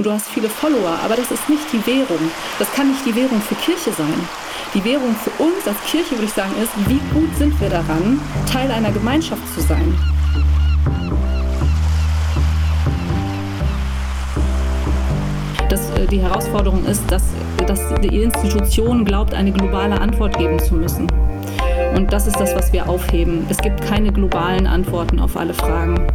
und du hast viele Follower, aber das ist nicht die Währung. Das kann nicht die Währung für Kirche sein. Die Währung für uns als Kirche, würde ich sagen, ist, wie gut sind wir daran, Teil einer Gemeinschaft zu sein. Das, äh, die Herausforderung ist, dass, dass die Institution glaubt, eine globale Antwort geben zu müssen. Und das ist das, was wir aufheben. Es gibt keine globalen Antworten auf alle Fragen.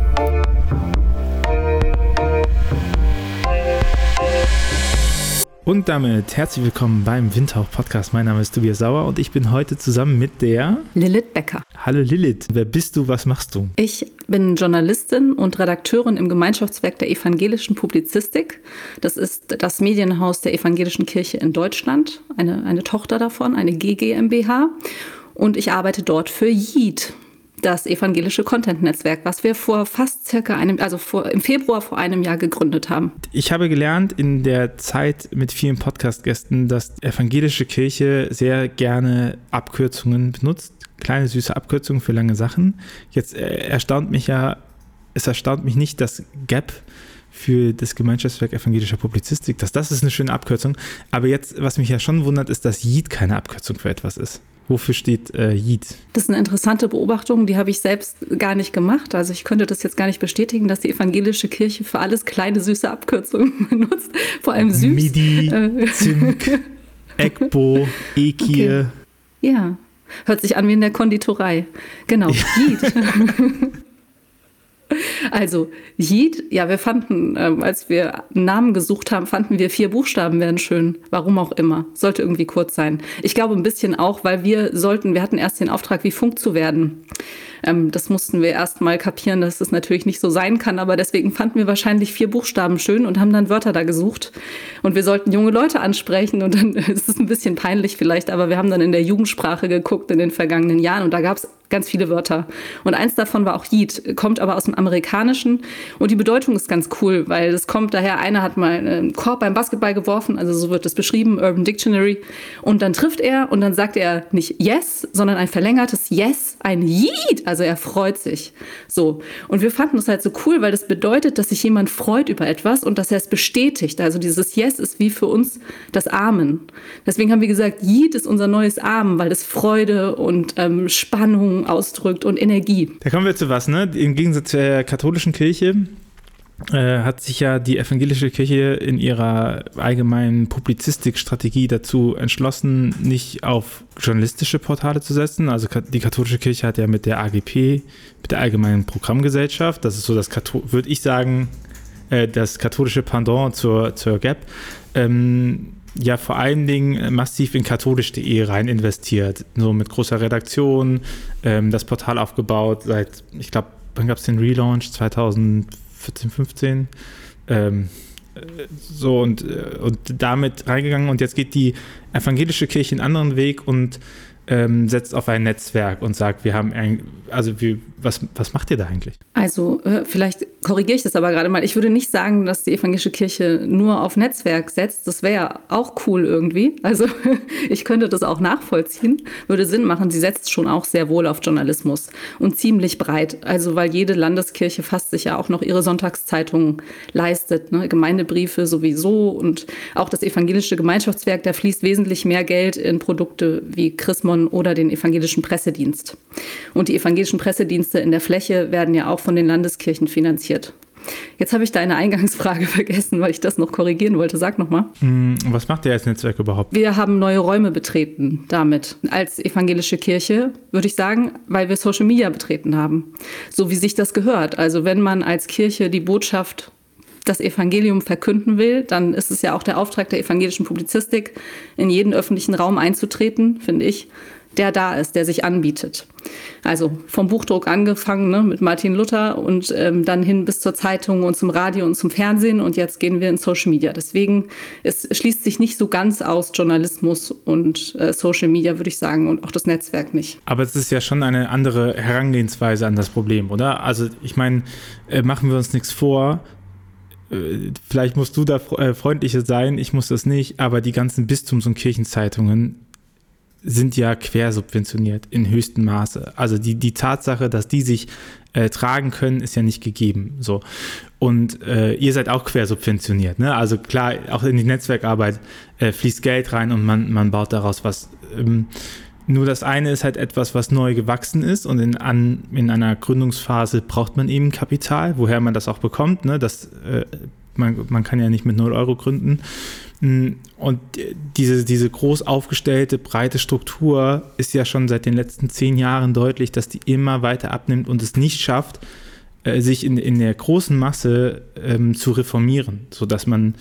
Und damit herzlich willkommen beim Windhauch Podcast. Mein Name ist Tobias Sauer und ich bin heute zusammen mit der Lilith Becker. Hallo Lilith, wer bist du, was machst du? Ich bin Journalistin und Redakteurin im Gemeinschaftswerk der evangelischen Publizistik. Das ist das Medienhaus der evangelischen Kirche in Deutschland, eine, eine Tochter davon, eine GGMBH. Und ich arbeite dort für JID, das evangelische Content-Netzwerk, was wir vor fast circa einem, also vor, im Februar vor einem Jahr gegründet haben. Ich habe gelernt in der Zeit mit vielen Podcast-Gästen, dass evangelische Kirche sehr gerne Abkürzungen benutzt. Kleine süße Abkürzungen für lange Sachen. Jetzt äh, erstaunt mich ja, es erstaunt mich nicht, dass GAP für das Gemeinschaftswerk evangelischer Publizistik, dass das ist eine schöne Abkürzung. Aber jetzt, was mich ja schon wundert, ist, dass JID keine Abkürzung für etwas ist. Wofür steht äh, Yeet? Das ist eine interessante Beobachtung, die habe ich selbst gar nicht gemacht. Also ich könnte das jetzt gar nicht bestätigen, dass die evangelische Kirche für alles kleine, süße Abkürzungen benutzt. Vor allem süß. Midi, äh. Zink, Ekbo, Ekie. Okay. Ja, hört sich an wie in der Konditorei. Genau, ja. Yeet. Also, Yeet, ja, wir fanden, ähm, als wir einen Namen gesucht haben, fanden wir vier Buchstaben wären schön. Warum auch immer. Sollte irgendwie kurz sein. Ich glaube ein bisschen auch, weil wir sollten, wir hatten erst den Auftrag, wie Funk zu werden. Ähm, das mussten wir erst mal kapieren, dass das natürlich nicht so sein kann, aber deswegen fanden wir wahrscheinlich vier Buchstaben schön und haben dann Wörter da gesucht. Und wir sollten junge Leute ansprechen und dann ist es ein bisschen peinlich vielleicht, aber wir haben dann in der Jugendsprache geguckt in den vergangenen Jahren und da gab es ganz viele Wörter. Und eins davon war auch Yeet, kommt aber aus dem Amerikanischen und die Bedeutung ist ganz cool, weil es kommt daher, einer hat mal einen Korb beim Basketball geworfen, also so wird es beschrieben, Urban Dictionary, und dann trifft er und dann sagt er nicht Yes, sondern ein verlängertes Yes, ein Yeet, also er freut sich. So. Und wir fanden das halt so cool, weil das bedeutet, dass sich jemand freut über etwas und dass er es bestätigt. Also dieses Yes ist wie für uns das Amen. Deswegen haben wir gesagt, Yeet ist unser neues Amen, weil es Freude und ähm, Spannung ausdrückt und Energie. Da kommen wir zu was, ne? Im Gegensatz zur katholischen Kirche äh, hat sich ja die evangelische Kirche in ihrer allgemeinen Publizistikstrategie dazu entschlossen, nicht auf journalistische Portale zu setzen. Also die katholische Kirche hat ja mit der AGP, mit der Allgemeinen Programmgesellschaft, das ist so das, würde ich sagen, äh, das katholische Pendant zur, zur GAP, ähm, ja vor allen Dingen massiv in katholisch.de rein investiert. So mit großer Redaktion, ähm, das Portal aufgebaut seit, ich glaube, wann gab es den Relaunch? 2004 14, 15. Ähm, so und, äh, und damit reingegangen und jetzt geht die evangelische Kirche einen anderen Weg und ähm, setzt auf ein Netzwerk und sagt, wir haben ein, also wie, was, was macht ihr da eigentlich? Also äh, vielleicht korrigiere ich das aber gerade mal. Ich würde nicht sagen, dass die evangelische Kirche nur auf Netzwerk setzt. Das wäre auch cool irgendwie. Also ich könnte das auch nachvollziehen. Würde Sinn machen. Sie setzt schon auch sehr wohl auf Journalismus und ziemlich breit. Also weil jede Landeskirche fast sich ja auch noch ihre Sonntagszeitung leistet. Ne? Gemeindebriefe sowieso und auch das evangelische Gemeinschaftswerk, da fließt wesentlich mehr Geld in Produkte wie Chrismon oder den evangelischen Pressedienst. Und die evangelischen Pressedienste in der Fläche werden ja auch von den Landeskirchen finanziert. Jetzt habe ich deine Eingangsfrage vergessen, weil ich das noch korrigieren wollte. Sag nochmal. Hm, was macht ihr als Netzwerk überhaupt? Wir haben neue Räume betreten damit. Als evangelische Kirche, würde ich sagen, weil wir Social Media betreten haben. So wie sich das gehört. Also wenn man als Kirche die Botschaft das Evangelium verkünden will, dann ist es ja auch der Auftrag der evangelischen Publizistik, in jeden öffentlichen Raum einzutreten, finde ich, der da ist, der sich anbietet. Also vom Buchdruck angefangen ne, mit Martin Luther und ähm, dann hin bis zur Zeitung und zum Radio und zum Fernsehen und jetzt gehen wir in Social Media. Deswegen es schließt sich nicht so ganz aus Journalismus und äh, Social Media, würde ich sagen, und auch das Netzwerk nicht. Aber es ist ja schon eine andere Herangehensweise an das Problem, oder? Also ich meine, äh, machen wir uns nichts vor, vielleicht musst du da äh, freundlicher sein, ich muss das nicht, aber die ganzen Bistums- und Kirchenzeitungen sind ja quersubventioniert in höchstem Maße. Also die, die Tatsache, dass die sich äh, tragen können, ist ja nicht gegeben. So. Und äh, ihr seid auch quersubventioniert. Ne? Also klar, auch in die Netzwerkarbeit äh, fließt Geld rein und man, man baut daraus was. Ähm, nur das eine ist halt etwas, was neu gewachsen ist und in, an, in einer Gründungsphase braucht man eben Kapital, woher man das auch bekommt. Ne? Das, äh, man, man kann ja nicht mit 0 Euro gründen. Mm, und diese, diese groß aufgestellte, breite Struktur ist ja schon seit den letzten zehn Jahren deutlich, dass die immer weiter abnimmt und es nicht schafft, äh, sich in, in der großen Masse ähm, zu reformieren, sodass man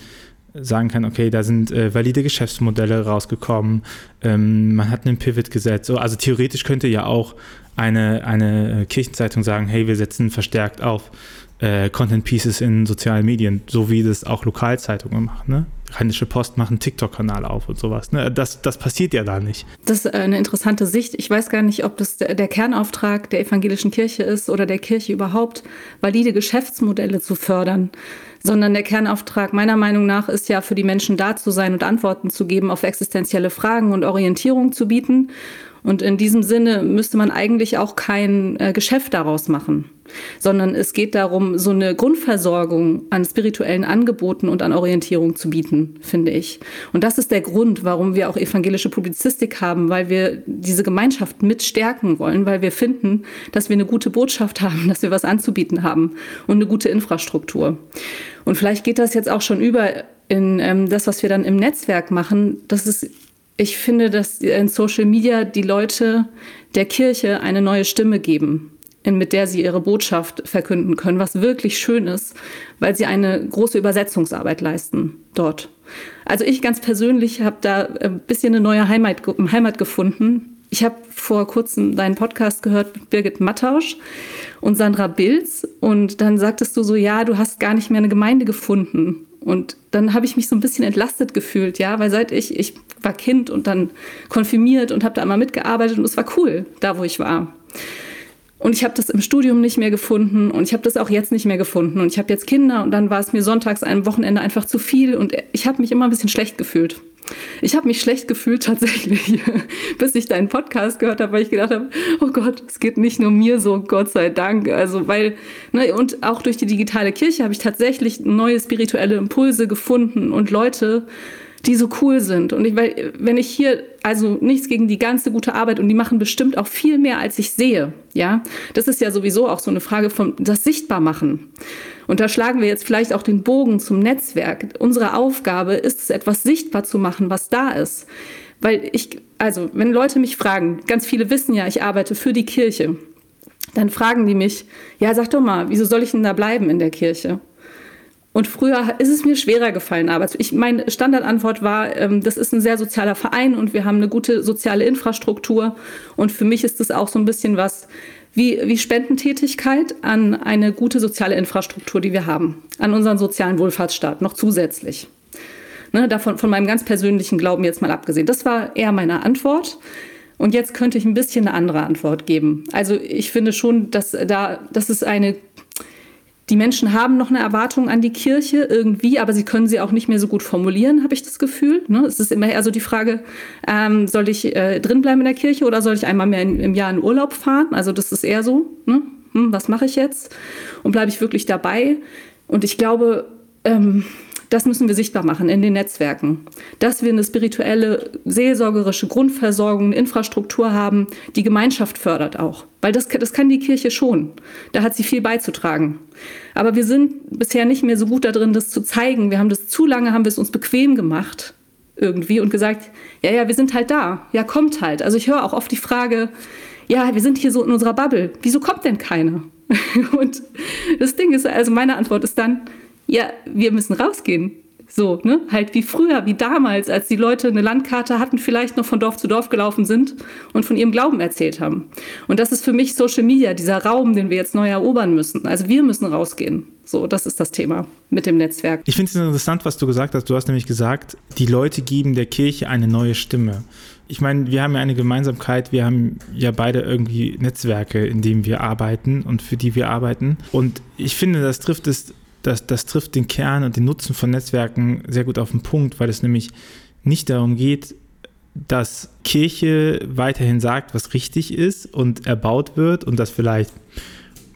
sagen kann, okay, da sind äh, valide Geschäftsmodelle rausgekommen, ähm, man hat einen Pivot gesetzt. So, also theoretisch könnte ja auch eine, eine Kirchenzeitung sagen, hey, wir setzen verstärkt auf äh, Content Pieces in sozialen Medien, so wie das auch Lokalzeitungen machen. Ne? Rheinische Post macht einen TikTok-Kanal auf und sowas. Ne? Das, das passiert ja da nicht. Das ist eine interessante Sicht. Ich weiß gar nicht, ob das der Kernauftrag der evangelischen Kirche ist oder der Kirche überhaupt, valide Geschäftsmodelle zu fördern sondern der Kernauftrag meiner Meinung nach ist ja für die Menschen da zu sein und Antworten zu geben auf existenzielle Fragen und Orientierung zu bieten. Und in diesem Sinne müsste man eigentlich auch kein äh, Geschäft daraus machen, sondern es geht darum, so eine Grundversorgung an spirituellen Angeboten und an Orientierung zu bieten, finde ich. Und das ist der Grund, warum wir auch evangelische Publizistik haben, weil wir diese Gemeinschaft mit stärken wollen, weil wir finden, dass wir eine gute Botschaft haben, dass wir was anzubieten haben und eine gute Infrastruktur. Und vielleicht geht das jetzt auch schon über in ähm, das, was wir dann im Netzwerk machen. Das ist ich finde, dass in Social Media die Leute der Kirche eine neue Stimme geben, mit der sie ihre Botschaft verkünden können, was wirklich schön ist, weil sie eine große Übersetzungsarbeit leisten dort. Also ich ganz persönlich habe da ein bisschen eine neue Heimat, Heimat gefunden. Ich habe vor kurzem deinen Podcast gehört mit Birgit Mattausch und Sandra Bilz und dann sagtest du so, ja, du hast gar nicht mehr eine Gemeinde gefunden. Und dann habe ich mich so ein bisschen entlastet gefühlt, ja, weil seit ich, ich war Kind und dann konfirmiert und habe da immer mitgearbeitet und es war cool, da wo ich war. Und ich habe das im Studium nicht mehr gefunden und ich habe das auch jetzt nicht mehr gefunden. Und ich habe jetzt Kinder und dann war es mir sonntags ein Wochenende einfach zu viel und ich habe mich immer ein bisschen schlecht gefühlt. Ich habe mich schlecht gefühlt tatsächlich, bis ich deinen Podcast gehört habe, weil ich gedacht habe, oh Gott, es geht nicht nur mir so, Gott sei Dank. Also weil, ne, und auch durch die digitale Kirche habe ich tatsächlich neue spirituelle Impulse gefunden und Leute, die so cool sind. Und ich, weil, wenn ich hier, also nichts gegen die ganze gute Arbeit und die machen bestimmt auch viel mehr, als ich sehe. Ja, das ist ja sowieso auch so eine Frage von das Sichtbarmachen. Und da schlagen wir jetzt vielleicht auch den Bogen zum Netzwerk. Unsere Aufgabe ist es, etwas sichtbar zu machen, was da ist. Weil ich, also, wenn Leute mich fragen, ganz viele wissen ja, ich arbeite für die Kirche, dann fragen die mich, ja, sag doch mal, wieso soll ich denn da bleiben in der Kirche? Und früher ist es mir schwerer gefallen, aber ich, meine Standardantwort war, ähm, das ist ein sehr sozialer Verein und wir haben eine gute soziale Infrastruktur. Und für mich ist das auch so ein bisschen was wie, wie Spendentätigkeit an eine gute soziale Infrastruktur, die wir haben, an unseren sozialen Wohlfahrtsstaat noch zusätzlich. Ne, davon von meinem ganz persönlichen Glauben jetzt mal abgesehen. Das war eher meine Antwort. Und jetzt könnte ich ein bisschen eine andere Antwort geben. Also ich finde schon, dass da, das ist eine die Menschen haben noch eine Erwartung an die Kirche irgendwie, aber sie können sie auch nicht mehr so gut formulieren, habe ich das Gefühl. Ne? Es ist immer eher so die Frage, ähm, soll ich äh, drinbleiben in der Kirche oder soll ich einmal mehr in, im Jahr in Urlaub fahren? Also das ist eher so, ne? hm, was mache ich jetzt? Und bleibe ich wirklich dabei? Und ich glaube, ähm, das müssen wir sichtbar machen in den Netzwerken. Dass wir eine spirituelle, seelsorgerische Grundversorgung, Infrastruktur haben, die Gemeinschaft fördert auch. Weil das, das kann die Kirche schon. Da hat sie viel beizutragen. Aber wir sind bisher nicht mehr so gut darin, das zu zeigen. Wir haben das zu lange, haben wir es uns bequem gemacht irgendwie und gesagt, ja, ja, wir sind halt da. Ja, kommt halt. Also ich höre auch oft die Frage, ja, wir sind hier so in unserer Bubble. Wieso kommt denn keiner? und das Ding ist, also meine Antwort ist dann, ja, wir müssen rausgehen. So, ne? Halt wie früher, wie damals, als die Leute eine Landkarte hatten, vielleicht noch von Dorf zu Dorf gelaufen sind und von ihrem Glauben erzählt haben. Und das ist für mich Social Media, dieser Raum, den wir jetzt neu erobern müssen. Also wir müssen rausgehen. So, das ist das Thema mit dem Netzwerk. Ich finde es interessant, was du gesagt hast. Du hast nämlich gesagt, die Leute geben der Kirche eine neue Stimme. Ich meine, wir haben ja eine Gemeinsamkeit. Wir haben ja beide irgendwie Netzwerke, in denen wir arbeiten und für die wir arbeiten. Und ich finde, das trifft es das, das trifft den Kern und den Nutzen von Netzwerken sehr gut auf den Punkt, weil es nämlich nicht darum geht, dass Kirche weiterhin sagt, was richtig ist und erbaut wird und das vielleicht,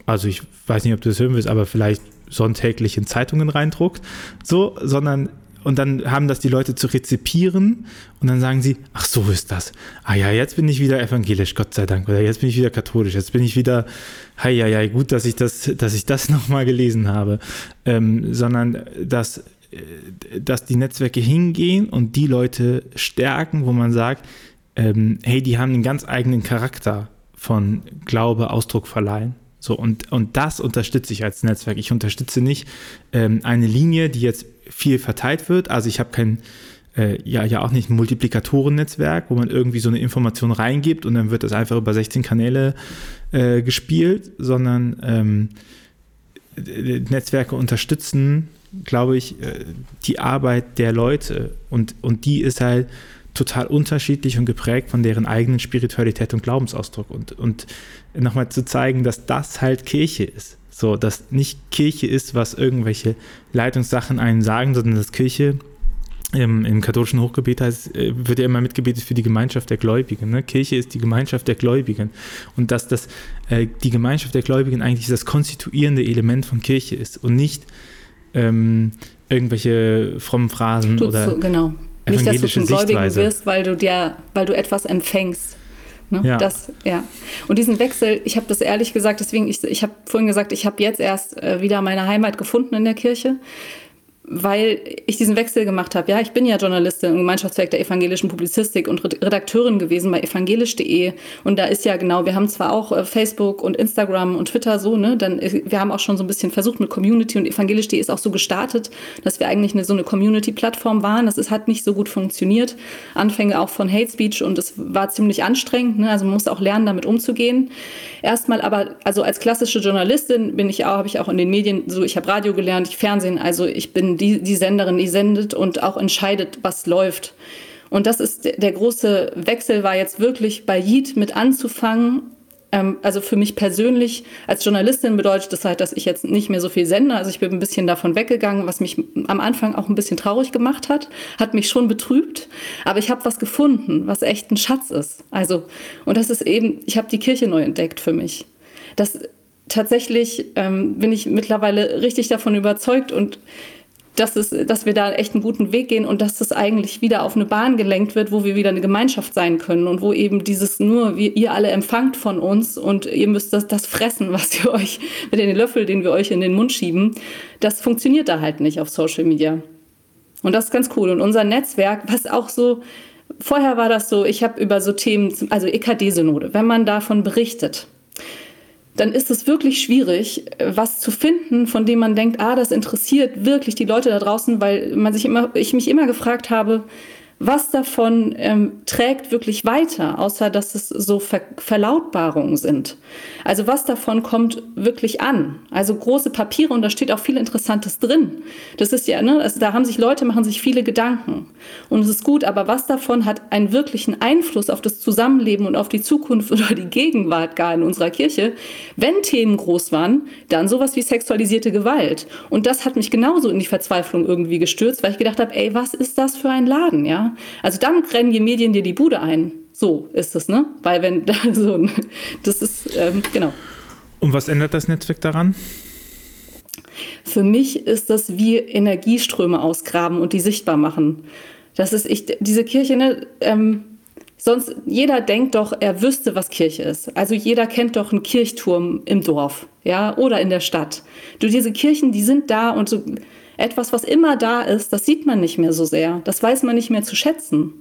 also ich weiß nicht, ob du das hören willst, aber vielleicht sonntäglich in Zeitungen reindruckt, so, sondern und dann haben das die Leute zu rezipieren und dann sagen sie, ach so ist das. Ah ja, jetzt bin ich wieder evangelisch, Gott sei Dank, oder jetzt bin ich wieder katholisch, jetzt bin ich wieder, hei, ja, ja, gut, dass ich das, dass ich das nochmal gelesen habe, ähm, sondern dass, äh, dass die Netzwerke hingehen und die Leute stärken, wo man sagt, ähm, hey, die haben einen ganz eigenen Charakter von Glaube, Ausdruck verleihen. So, und, und das unterstütze ich als Netzwerk. Ich unterstütze nicht ähm, eine Linie, die jetzt viel verteilt wird. Also ich habe kein, äh, ja, ja auch nicht ein Multiplikatoren-Netzwerk, wo man irgendwie so eine Information reingibt und dann wird das einfach über 16 Kanäle äh, gespielt, sondern ähm, Netzwerke unterstützen, glaube ich, äh, die Arbeit der Leute und, und die ist halt total unterschiedlich und geprägt von deren eigenen Spiritualität und Glaubensausdruck und, und nochmal zu zeigen, dass das halt Kirche ist. So, dass nicht Kirche ist, was irgendwelche Leitungssachen einen sagen, sondern dass Kirche im, im katholischen Hochgebet heißt, äh, wird ja immer mitgebetet für die Gemeinschaft der Gläubigen. Ne? Kirche ist die Gemeinschaft der Gläubigen. Und dass das, äh, die Gemeinschaft der Gläubigen eigentlich das konstituierende Element von Kirche ist und nicht ähm, irgendwelche frommen Phrasen du, oder. So, genau. Nicht, dass du zum Gläubigen wirst, weil du dir, weil du etwas empfängst. Ne? Ja. Das, ja. Und diesen Wechsel, ich habe das ehrlich gesagt, deswegen, ich, ich habe vorhin gesagt, ich habe jetzt erst äh, wieder meine Heimat gefunden in der Kirche weil ich diesen Wechsel gemacht habe. Ja, ich bin ja Journalistin im Gemeinschaftswerk der evangelischen Publizistik und Redakteurin gewesen bei evangelisch.de. Und da ist ja genau, wir haben zwar auch äh, Facebook und Instagram und Twitter so, ne, dann, wir haben auch schon so ein bisschen versucht mit Community und evangelisch.de ist auch so gestartet, dass wir eigentlich eine, so eine Community-Plattform waren. Das ist, hat nicht so gut funktioniert. Anfänge auch von Hate Speech und es war ziemlich anstrengend. Ne? Also man muss auch lernen, damit umzugehen. Erstmal aber, also als klassische Journalistin bin ich auch, habe ich auch in den Medien so, ich habe Radio gelernt, ich Fernsehen, also ich bin die, die Senderin, die sendet und auch entscheidet, was läuft. Und das ist der große Wechsel, war jetzt wirklich bei Yeet mit anzufangen. Ähm, also für mich persönlich als Journalistin bedeutet das halt, dass ich jetzt nicht mehr so viel sende. Also ich bin ein bisschen davon weggegangen, was mich am Anfang auch ein bisschen traurig gemacht hat, hat mich schon betrübt. Aber ich habe was gefunden, was echt ein Schatz ist. Also, und das ist eben, ich habe die Kirche neu entdeckt für mich. Das tatsächlich ähm, bin ich mittlerweile richtig davon überzeugt und dass, es, dass wir da echt einen guten Weg gehen und dass das eigentlich wieder auf eine Bahn gelenkt wird, wo wir wieder eine Gemeinschaft sein können und wo eben dieses nur, wie ihr alle empfangt von uns und ihr müsst das, das fressen, was ihr euch mit den Löffel, den wir euch in den Mund schieben, das funktioniert da halt nicht auf Social Media. Und das ist ganz cool. Und unser Netzwerk, was auch so, vorher war das so, ich habe über so Themen, also EKD-Synode, wenn man davon berichtet, dann ist es wirklich schwierig, was zu finden, von dem man denkt, ah, das interessiert wirklich die Leute da draußen, weil man sich immer, ich mich immer gefragt habe, was davon ähm, trägt wirklich weiter, außer dass es so Ver Verlautbarungen sind? Also was davon kommt wirklich an? Also große Papiere und da steht auch viel Interessantes drin. Das ist ja, ne, also da haben sich Leute, machen sich viele Gedanken. Und es ist gut, aber was davon hat einen wirklichen Einfluss auf das Zusammenleben und auf die Zukunft oder die Gegenwart gar in unserer Kirche? Wenn Themen groß waren, dann sowas wie sexualisierte Gewalt. Und das hat mich genauso in die Verzweiflung irgendwie gestürzt, weil ich gedacht habe, ey, was ist das für ein Laden, ja? Also dann rennen die Medien dir die Bude ein. So ist es, ne? Weil wenn da so, das ist, ähm, genau. Und was ändert das Netzwerk daran? Für mich ist das wie Energieströme ausgraben und die sichtbar machen. Das ist, ich, diese Kirche, ne, ähm, sonst, jeder denkt doch, er wüsste, was Kirche ist. Also jeder kennt doch einen Kirchturm im Dorf, ja, oder in der Stadt. Du, diese Kirchen, die sind da und so, etwas, was immer da ist, das sieht man nicht mehr so sehr. Das weiß man nicht mehr zu schätzen.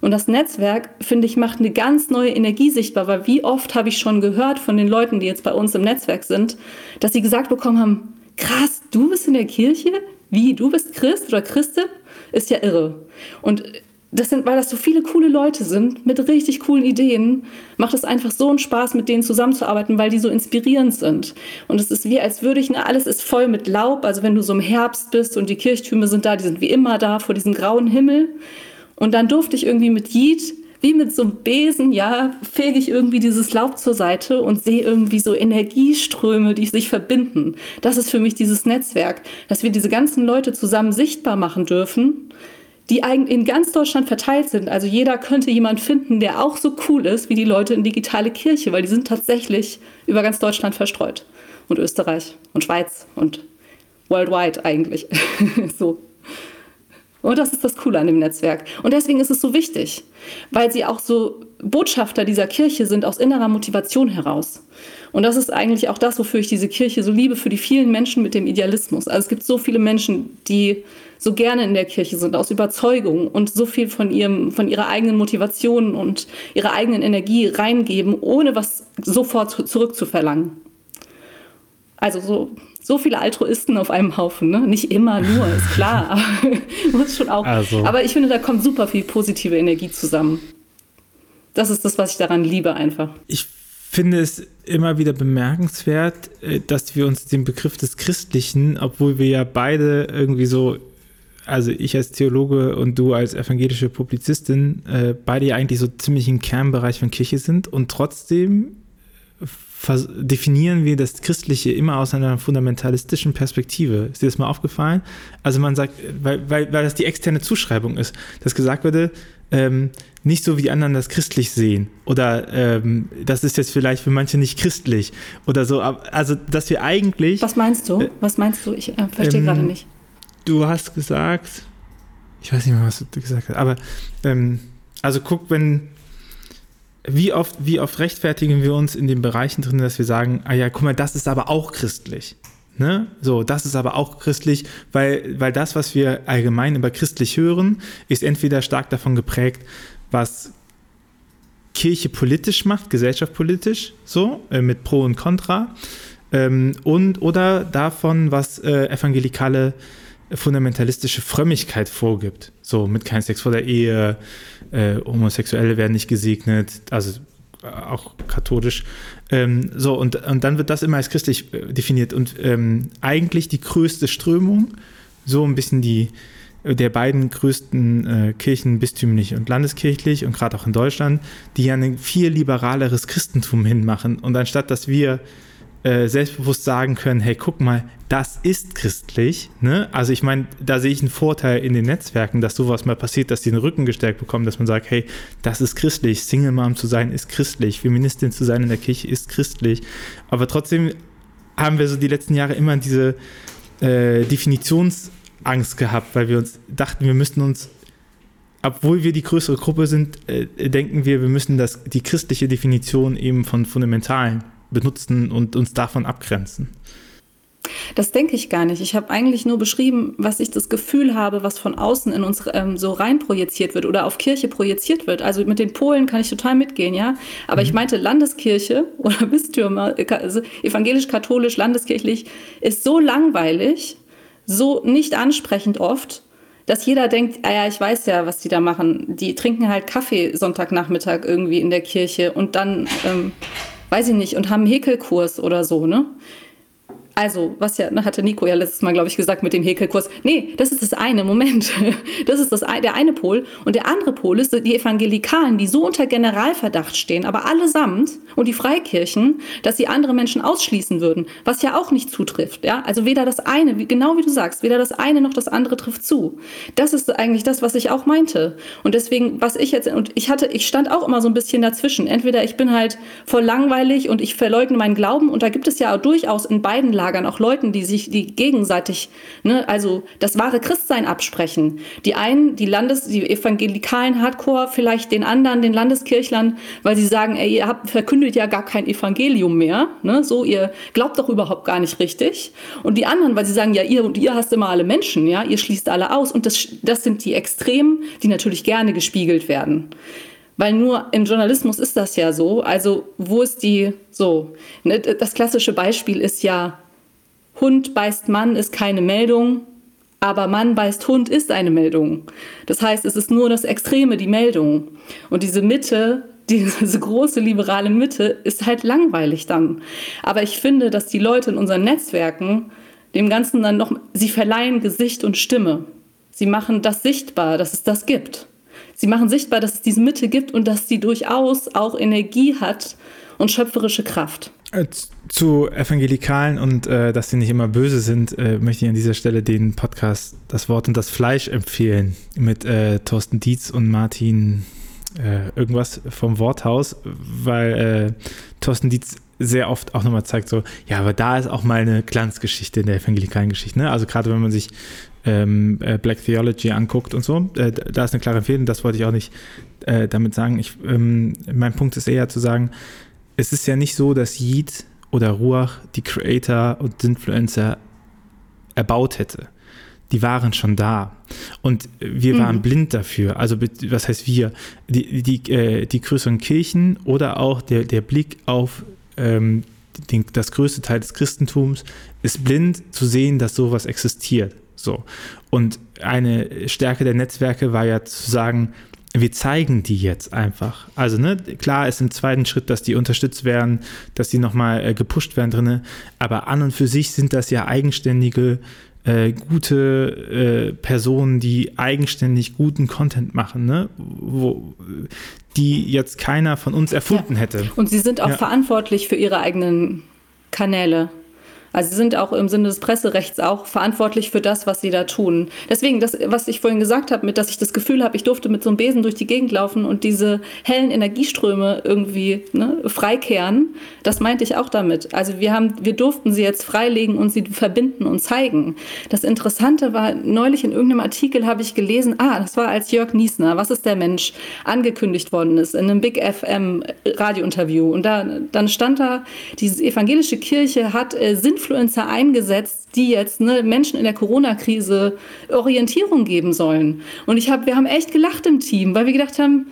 Und das Netzwerk, finde ich, macht eine ganz neue Energie sichtbar, weil wie oft habe ich schon gehört von den Leuten, die jetzt bei uns im Netzwerk sind, dass sie gesagt bekommen haben, krass, du bist in der Kirche? Wie, du bist Christ oder Christin? Ist ja irre. Und das sind, weil das so viele coole Leute sind mit richtig coolen Ideen, macht es einfach so einen Spaß, mit denen zusammenzuarbeiten, weil die so inspirierend sind. Und es ist wie, als würde ich, alles ist voll mit Laub. Also wenn du so im Herbst bist und die Kirchtürme sind da, die sind wie immer da vor diesem grauen Himmel. Und dann durfte ich irgendwie mit Yeet, wie mit so einem Besen, ja, fege ich irgendwie dieses Laub zur Seite und sehe irgendwie so Energieströme, die sich verbinden. Das ist für mich dieses Netzwerk, dass wir diese ganzen Leute zusammen sichtbar machen dürfen die in ganz Deutschland verteilt sind. Also jeder könnte jemand finden, der auch so cool ist wie die Leute in digitale Kirche, weil die sind tatsächlich über ganz Deutschland verstreut. Und Österreich und Schweiz und worldwide eigentlich. so. Und das ist das Coole an dem Netzwerk. Und deswegen ist es so wichtig, weil sie auch so Botschafter dieser Kirche sind aus innerer Motivation heraus. Und das ist eigentlich auch das, wofür ich diese Kirche so liebe, für die vielen Menschen mit dem Idealismus. Also es gibt so viele Menschen, die so gerne in der Kirche sind, aus Überzeugung und so viel von, ihrem, von ihrer eigenen Motivation und ihrer eigenen Energie reingeben, ohne was sofort zurückzuverlangen. Also so, so viele Altruisten auf einem Haufen, ne? Nicht immer nur, ist klar, aber muss schon auch. Also. Aber ich finde, da kommt super viel positive Energie zusammen. Das ist das, was ich daran liebe, einfach. Ich finde es immer wieder bemerkenswert, äh, dass wir uns den Begriff des Christlichen, obwohl wir ja beide irgendwie so, also ich als Theologe und du als evangelische Publizistin, äh, beide ja eigentlich so ziemlich im Kernbereich von Kirche sind und trotzdem definieren wir das Christliche immer aus einer fundamentalistischen Perspektive. Ist dir das mal aufgefallen? Also man sagt, weil, weil, weil das die externe Zuschreibung ist, dass gesagt wurde, ähm, nicht so wie die anderen das christlich sehen. Oder ähm, das ist jetzt vielleicht für manche nicht christlich. Oder so. Also, dass wir eigentlich. Was meinst du? Äh, Was meinst du? Ich äh, verstehe ähm, gerade nicht. Du hast gesagt, ich weiß nicht mehr, was du gesagt hast, aber ähm, also guck, wenn wie oft, wie oft rechtfertigen wir uns in den Bereichen drin, dass wir sagen, ah ja, guck mal, das ist aber auch christlich. Ne? So, das ist aber auch christlich, weil, weil das, was wir allgemein über christlich hören, ist entweder stark davon geprägt, was Kirche politisch macht, gesellschaftspolitisch, so, äh, mit Pro und Contra, ähm, und oder davon, was äh, evangelikale fundamentalistische Frömmigkeit vorgibt. So, mit kein Sex vor der Ehe, äh, Homosexuelle werden nicht gesegnet, also äh, auch katholisch. Ähm, so, und, und dann wird das immer als christlich äh, definiert. Und ähm, eigentlich die größte Strömung, so ein bisschen die der beiden größten äh, Kirchen, bistümlich und landeskirchlich und gerade auch in Deutschland, die ja ein viel liberaleres Christentum hinmachen. Und anstatt dass wir äh, selbstbewusst sagen können, hey, guck mal, das ist christlich. Ne? Also ich meine, da sehe ich einen Vorteil in den Netzwerken, dass sowas mal passiert, dass die den Rücken gestärkt bekommen, dass man sagt, hey, das ist christlich, Single Mom zu sein ist christlich, Feministin zu sein in der Kirche ist christlich. Aber trotzdem haben wir so die letzten Jahre immer diese äh, Definitionsangst gehabt, weil wir uns dachten, wir müssten uns obwohl wir die größere Gruppe sind, äh, denken wir, wir müssen das, die christliche Definition eben von Fundamentalen benutzen und uns davon abgrenzen? Das denke ich gar nicht. Ich habe eigentlich nur beschrieben, was ich das Gefühl habe, was von außen in uns ähm, so rein projiziert wird oder auf Kirche projiziert wird. Also mit den Polen kann ich total mitgehen, ja. Aber mhm. ich meinte, Landeskirche oder Bistümer, also evangelisch-katholisch, landeskirchlich, ist so langweilig, so nicht ansprechend oft, dass jeder denkt, ah ja, ich weiß ja, was die da machen. Die trinken halt Kaffee Sonntagnachmittag irgendwie in der Kirche und dann ähm, weiß ich nicht, und haben einen Häkelkurs oder so, ne? Also, was ja, ne, hatte Nico ja letztes Mal, glaube ich, gesagt mit dem Häkelkurs. Nee, das ist das eine, Moment. Das ist das, der eine Pol. Und der andere Pol ist die Evangelikalen, die so unter Generalverdacht stehen, aber allesamt und die Freikirchen, dass sie andere Menschen ausschließen würden, was ja auch nicht zutrifft. Ja? Also weder das eine, genau wie du sagst, weder das eine noch das andere trifft zu. Das ist eigentlich das, was ich auch meinte. Und deswegen, was ich jetzt, und ich hatte, ich stand auch immer so ein bisschen dazwischen. Entweder ich bin halt voll langweilig und ich verleugne meinen Glauben und da gibt es ja durchaus in beiden Lagen auslagern, auch Leuten, die sich die gegenseitig, ne, also das wahre Christsein absprechen. Die einen, die Landes, die evangelikalen Hardcore, vielleicht den anderen, den Landeskirchlern, weil sie sagen, ey, ihr habt verkündet ja gar kein Evangelium mehr, ne, so ihr glaubt doch überhaupt gar nicht richtig. Und die anderen, weil sie sagen, ja, ihr und ihr hasst immer alle Menschen, ja, ihr schließt alle aus. Und das, das sind die Extremen, die natürlich gerne gespiegelt werden. Weil nur im Journalismus ist das ja so. Also, wo ist die, so, ne, das klassische Beispiel ist ja, Hund beißt Mann ist keine Meldung, aber Mann beißt Hund ist eine Meldung. Das heißt, es ist nur das Extreme, die Meldung. Und diese Mitte, diese große liberale Mitte, ist halt langweilig dann. Aber ich finde, dass die Leute in unseren Netzwerken dem Ganzen dann noch, sie verleihen Gesicht und Stimme. Sie machen das sichtbar, dass es das gibt. Sie machen sichtbar, dass es diese Mitte gibt und dass sie durchaus auch Energie hat und schöpferische Kraft. Äh, zu Evangelikalen und äh, dass sie nicht immer böse sind, äh, möchte ich an dieser Stelle den Podcast Das Wort und das Fleisch empfehlen mit äh, Thorsten Dietz und Martin äh, irgendwas vom Worthaus, weil äh, Thorsten Dietz sehr oft auch nochmal zeigt, so, ja, aber da ist auch mal eine Glanzgeschichte in der evangelikalen Geschichte. Ne? Also gerade wenn man sich ähm, Black Theology anguckt und so, da ist eine klare Empfehlung, das wollte ich auch nicht damit sagen. Ich, ähm, mein Punkt ist eher zu sagen, es ist ja nicht so, dass Yeet oder Ruach die Creator und Influencer erbaut hätte. Die waren schon da. Und wir mhm. waren blind dafür. Also, was heißt wir? Die, die, äh, die größeren Kirchen oder auch der, der Blick auf ähm, den, das größte Teil des Christentums ist blind zu sehen, dass sowas existiert. So. Und eine Stärke der Netzwerke war ja zu sagen, wir zeigen die jetzt einfach. Also, ne, klar ist im zweiten Schritt, dass die unterstützt werden, dass die nochmal äh, gepusht werden drinne, aber an und für sich sind das ja eigenständige, äh, gute äh, Personen, die eigenständig guten Content machen, ne? Wo, die jetzt keiner von uns erfunden ja. hätte. Und sie sind auch ja. verantwortlich für ihre eigenen Kanäle. Also sie sind auch im Sinne des Presserechts auch verantwortlich für das, was sie da tun. Deswegen, das, was ich vorhin gesagt habe, mit dass ich das Gefühl habe, ich durfte mit so einem Besen durch die Gegend laufen und diese hellen Energieströme irgendwie ne, freikehren, das meinte ich auch damit. Also wir haben, wir durften sie jetzt freilegen und sie verbinden und zeigen. Das Interessante war, neulich in irgendeinem Artikel habe ich gelesen, ah, das war als Jörg Niesner, was ist der Mensch, angekündigt worden ist in einem Big FM Radiointerview. Und da, dann stand da, diese evangelische Kirche hat äh, sinnvoll Influencer eingesetzt, die jetzt ne, Menschen in der Corona-Krise Orientierung geben sollen. Und ich hab, wir haben echt gelacht im Team, weil wir gedacht haben,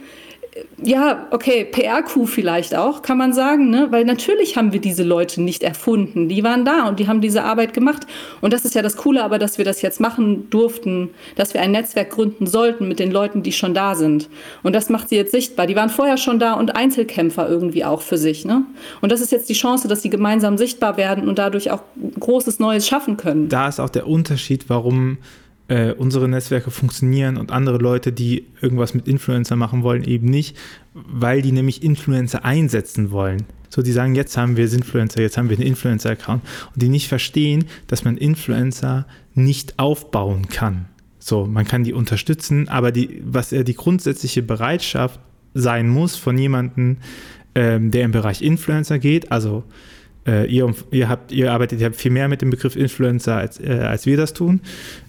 ja, okay, PR-Coup vielleicht auch, kann man sagen, ne? weil natürlich haben wir diese Leute nicht erfunden. Die waren da und die haben diese Arbeit gemacht. Und das ist ja das Coole, aber dass wir das jetzt machen durften, dass wir ein Netzwerk gründen sollten mit den Leuten, die schon da sind. Und das macht sie jetzt sichtbar. Die waren vorher schon da und Einzelkämpfer irgendwie auch für sich. Ne? Und das ist jetzt die Chance, dass sie gemeinsam sichtbar werden und dadurch auch Großes Neues schaffen können. Da ist auch der Unterschied, warum äh, unsere Netzwerke funktionieren und andere Leute, die irgendwas mit Influencer machen wollen, eben nicht, weil die nämlich Influencer einsetzen wollen. So, die sagen, jetzt haben wir Influencer, jetzt haben wir einen Influencer-Account und die nicht verstehen, dass man Influencer nicht aufbauen kann. So, man kann die unterstützen, aber die, was ja die grundsätzliche Bereitschaft sein muss von jemandem, ähm, der im Bereich Influencer geht, also äh, ihr, ihr, habt, ihr arbeitet ja viel mehr mit dem Begriff Influencer, als, äh, als wir das tun.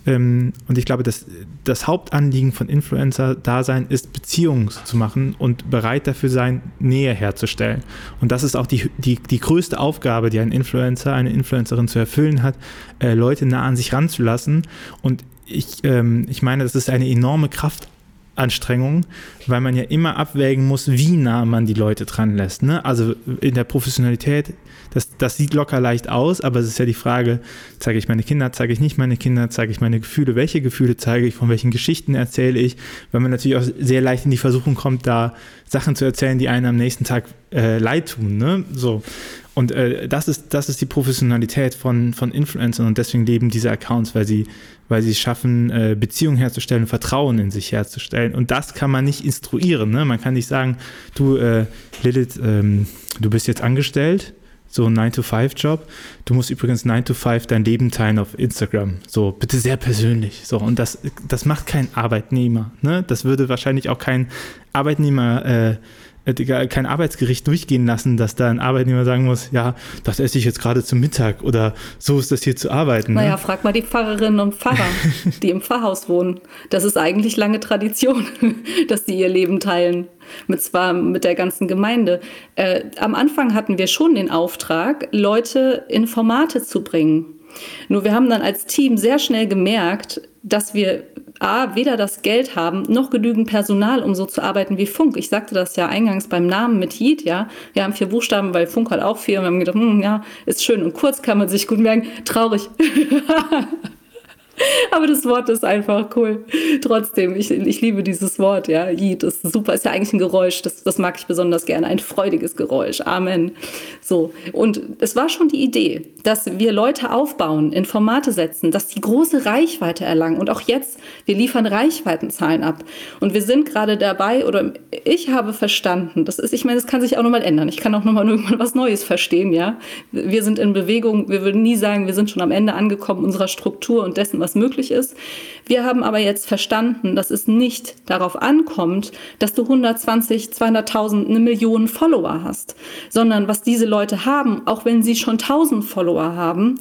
Ähm, und ich glaube, dass das Hauptanliegen von Influencer-Dasein ist, Beziehungen zu machen und bereit dafür sein, Nähe herzustellen. Und das ist auch die, die, die größte Aufgabe, die ein Influencer, eine Influencerin zu erfüllen hat, äh, Leute nah an sich ranzulassen. Und ich, ähm, ich meine, das ist eine enorme Kraft Anstrengung, weil man ja immer abwägen muss, wie nah man die Leute dran lässt. Ne? Also in der Professionalität, das, das sieht locker leicht aus, aber es ist ja die Frage, zeige ich meine Kinder, zeige ich nicht meine Kinder, zeige ich meine Gefühle, welche Gefühle zeige ich, von welchen Geschichten erzähle ich, weil man natürlich auch sehr leicht in die Versuchung kommt, da Sachen zu erzählen, die einem am nächsten Tag äh, leid tun. Ne? So. Und äh, das, ist, das ist die Professionalität von, von Influencern und deswegen leben diese Accounts, weil sie, weil sie es schaffen, äh, Beziehungen herzustellen, Vertrauen in sich herzustellen. Und das kann man nicht instruieren. Ne? Man kann nicht sagen, du, äh, Lilith, ähm, du bist jetzt angestellt, so ein 9-to-5-Job. Du musst übrigens 9-to-5 dein Leben teilen auf Instagram. So, bitte sehr persönlich. So, und das, das macht kein Arbeitnehmer. Ne? Das würde wahrscheinlich auch kein Arbeitnehmer äh, kein Arbeitsgericht durchgehen lassen, dass da ein Arbeitnehmer sagen muss, ja, das esse ich jetzt gerade zum Mittag oder so ist das hier zu arbeiten. Ne? Naja, frag mal die Pfarrerinnen und Pfarrer, die im Pfarrhaus wohnen. Das ist eigentlich lange Tradition, dass die ihr Leben teilen. Mit zwar mit der ganzen Gemeinde. Äh, am Anfang hatten wir schon den Auftrag, Leute in Formate zu bringen. Nur wir haben dann als Team sehr schnell gemerkt, dass wir A, weder das Geld haben, noch genügend Personal, um so zu arbeiten wie Funk. Ich sagte das ja eingangs beim Namen mit Heat, ja. Wir haben vier Buchstaben, weil Funk hat auch vier. Und wir haben gedacht, hm, ja, ist schön. Und kurz kann man sich gut merken, traurig. Aber das Wort ist einfach cool. Trotzdem, ich, ich liebe dieses Wort, ja. Jid ist super, ist ja eigentlich ein Geräusch, das, das mag ich besonders gerne, ein freudiges Geräusch. Amen. So. Und es war schon die Idee, dass wir Leute aufbauen, in Formate setzen, dass die große Reichweite erlangen. Und auch jetzt, wir liefern Reichweitenzahlen ab. Und wir sind gerade dabei, oder ich habe verstanden, das ist, ich meine, das kann sich auch nochmal ändern. Ich kann auch nochmal irgendwann was Neues verstehen, ja. Wir sind in Bewegung, wir würden nie sagen, wir sind schon am Ende angekommen unserer Struktur und dessen, was möglich ist. Wir haben aber jetzt verstanden, dass es nicht darauf ankommt, dass du 120, 200.000, eine Million Follower hast, sondern was diese Leute haben, auch wenn sie schon 1000 Follower haben,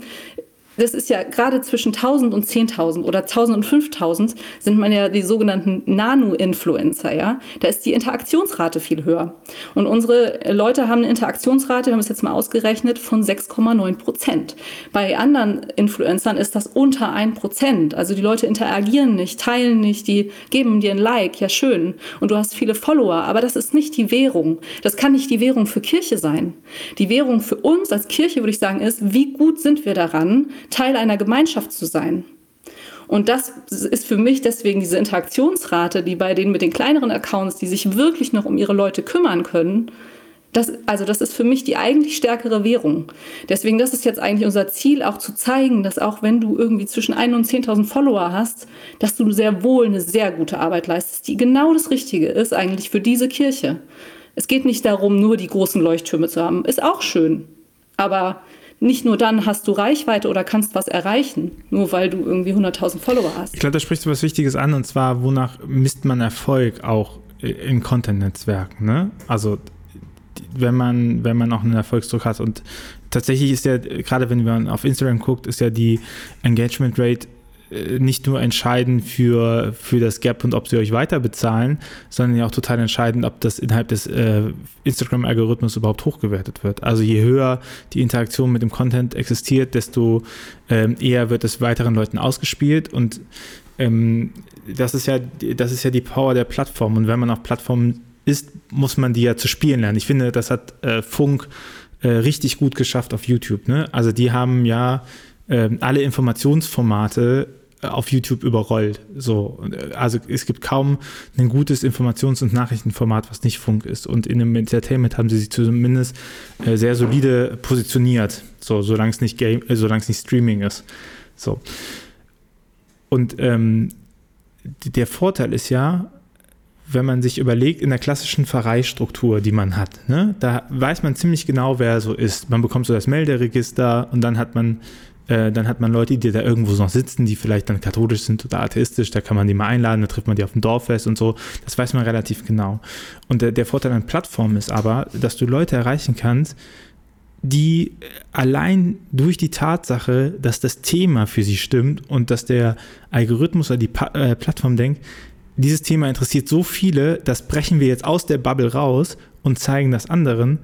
das ist ja gerade zwischen 1000 und 10.000 oder 1000 und 5000 sind man ja die sogenannten Nano-Influencer, ja. Da ist die Interaktionsrate viel höher. Und unsere Leute haben eine Interaktionsrate, wir haben es jetzt mal ausgerechnet, von 6,9 Prozent. Bei anderen Influencern ist das unter 1 Prozent. Also die Leute interagieren nicht, teilen nicht, die geben dir ein Like, ja schön. Und du hast viele Follower, aber das ist nicht die Währung. Das kann nicht die Währung für Kirche sein. Die Währung für uns als Kirche, würde ich sagen, ist, wie gut sind wir daran, Teil einer Gemeinschaft zu sein. Und das ist für mich deswegen diese Interaktionsrate, die bei denen mit den kleineren Accounts, die sich wirklich noch um ihre Leute kümmern können, das, also das ist für mich die eigentlich stärkere Währung. Deswegen, das ist jetzt eigentlich unser Ziel, auch zu zeigen, dass auch wenn du irgendwie zwischen 1 und 10.000 Follower hast, dass du sehr wohl eine sehr gute Arbeit leistest, die genau das Richtige ist eigentlich für diese Kirche. Es geht nicht darum, nur die großen Leuchttürme zu haben. Ist auch schön. Aber nicht nur dann hast du Reichweite oder kannst was erreichen, nur weil du irgendwie 100.000 Follower hast. Ich glaube, da sprichst du was Wichtiges an und zwar, wonach misst man Erfolg auch in Content-Netzwerken. Ne? Also wenn man, wenn man auch einen Erfolgsdruck hat und tatsächlich ist ja, gerade wenn man auf Instagram guckt, ist ja die Engagement Rate nicht nur entscheidend für, für das Gap und ob sie euch weiter bezahlen, sondern ja auch total entscheidend, ob das innerhalb des äh, Instagram-Algorithmus überhaupt hochgewertet wird. Also je höher die Interaktion mit dem Content existiert, desto ähm, eher wird es weiteren Leuten ausgespielt und ähm, das ist ja, das ist ja die Power der Plattform. Und wenn man auf Plattformen ist, muss man die ja zu spielen lernen. Ich finde, das hat äh, Funk äh, richtig gut geschafft auf YouTube. Ne? Also die haben ja äh, alle Informationsformate auf YouTube überrollt. So, also es gibt kaum ein gutes Informations- und Nachrichtenformat, was nicht Funk ist. Und in dem Entertainment haben sie sich zumindest äh, sehr solide positioniert. So, solange es nicht Game, äh, solange es nicht Streaming ist. So. Und ähm, der Vorteil ist ja, wenn man sich überlegt, in der klassischen Pfarreistruktur, die man hat, ne, da weiß man ziemlich genau, wer so ist. Man bekommt so das Melderegister und dann hat man äh, dann hat man Leute, die da irgendwo noch sitzen, die vielleicht dann katholisch sind oder atheistisch, da kann man die mal einladen, da trifft man die auf dem Dorffest und so. Das weiß man relativ genau. Und der, der Vorteil an Plattformen ist aber, dass du Leute erreichen kannst, die allein durch die Tatsache, dass das Thema für sie stimmt und dass der Algorithmus oder die pa äh, Plattform denkt, dieses Thema interessiert so viele, das brechen wir jetzt aus der Bubble raus und zeigen das anderen,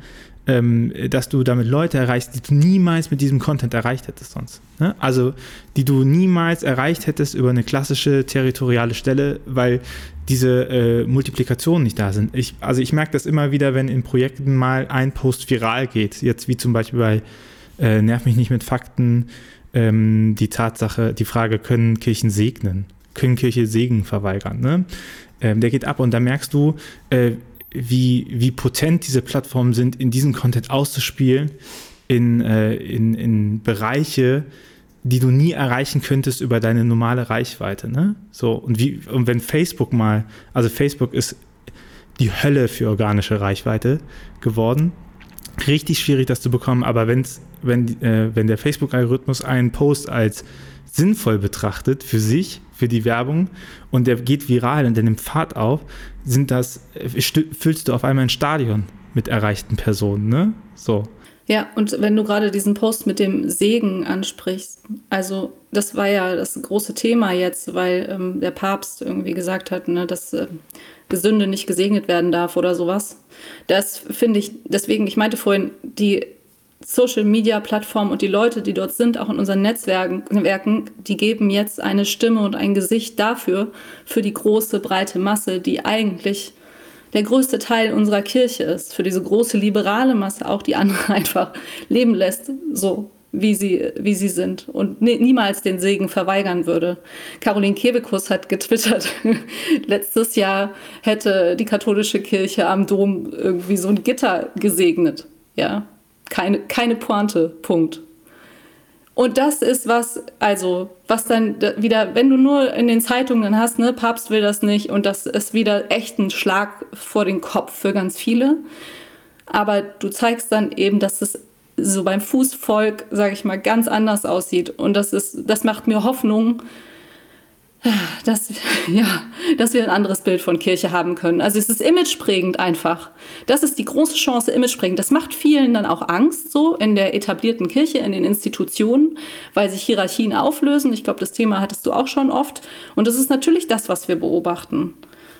ähm, dass du damit Leute erreichst, die du niemals mit diesem Content erreicht hättest sonst. Ne? Also die du niemals erreicht hättest über eine klassische territoriale Stelle, weil diese äh, Multiplikationen nicht da sind. Ich, also ich merke das immer wieder, wenn in Projekten mal ein Post viral geht, jetzt wie zum Beispiel bei äh, Nerv mich nicht mit Fakten, ähm, die Tatsache, die Frage, können Kirchen segnen? Können Kirche Segen verweigern? Ne? Ähm, der geht ab und da merkst du, äh, wie, wie potent diese Plattformen sind, in diesem Content auszuspielen, in, äh, in, in Bereiche, die du nie erreichen könntest über deine normale Reichweite. Ne? So, und, wie, und wenn Facebook mal, also Facebook ist die Hölle für organische Reichweite geworden. Richtig schwierig, das zu bekommen, aber wenn's, wenn, äh, wenn der Facebook-Algorithmus einen Post als sinnvoll betrachtet für sich, für die Werbung und der geht viral und der nimmt Fahrt auf, sind das, füllst du auf einmal ein Stadion mit erreichten Personen, ne? So. Ja, und wenn du gerade diesen Post mit dem Segen ansprichst, also das war ja das große Thema jetzt, weil ähm, der Papst irgendwie gesagt hat, ne, dass äh, Gesünde nicht gesegnet werden darf oder sowas. Das finde ich, deswegen, ich meinte vorhin, die Social-Media-Plattformen und die Leute, die dort sind, auch in unseren Netzwerken, die geben jetzt eine Stimme und ein Gesicht dafür, für die große, breite Masse, die eigentlich der größte Teil unserer Kirche ist, für diese große liberale Masse auch, die andere einfach leben lässt, so wie sie, wie sie sind und niemals den Segen verweigern würde. Caroline Kebekus hat getwittert, letztes Jahr hätte die katholische Kirche am Dom irgendwie so ein Gitter gesegnet. Ja, keine, keine Pointe, Punkt. Und das ist was, also, was dann wieder, wenn du nur in den Zeitungen hast, ne, Papst will das nicht und das ist wieder echt ein Schlag vor den Kopf für ganz viele. Aber du zeigst dann eben, dass es so beim Fußvolk, sage ich mal, ganz anders aussieht. Und das ist, das macht mir Hoffnung, dass, ja, dass wir ein anderes Bild von Kirche haben können. Also es ist imageprägend einfach. Das ist die große Chance, imageprägend. Das macht vielen dann auch Angst so in der etablierten Kirche, in den Institutionen, weil sich Hierarchien auflösen. Ich glaube, das Thema hattest du auch schon oft. Und das ist natürlich das, was wir beobachten.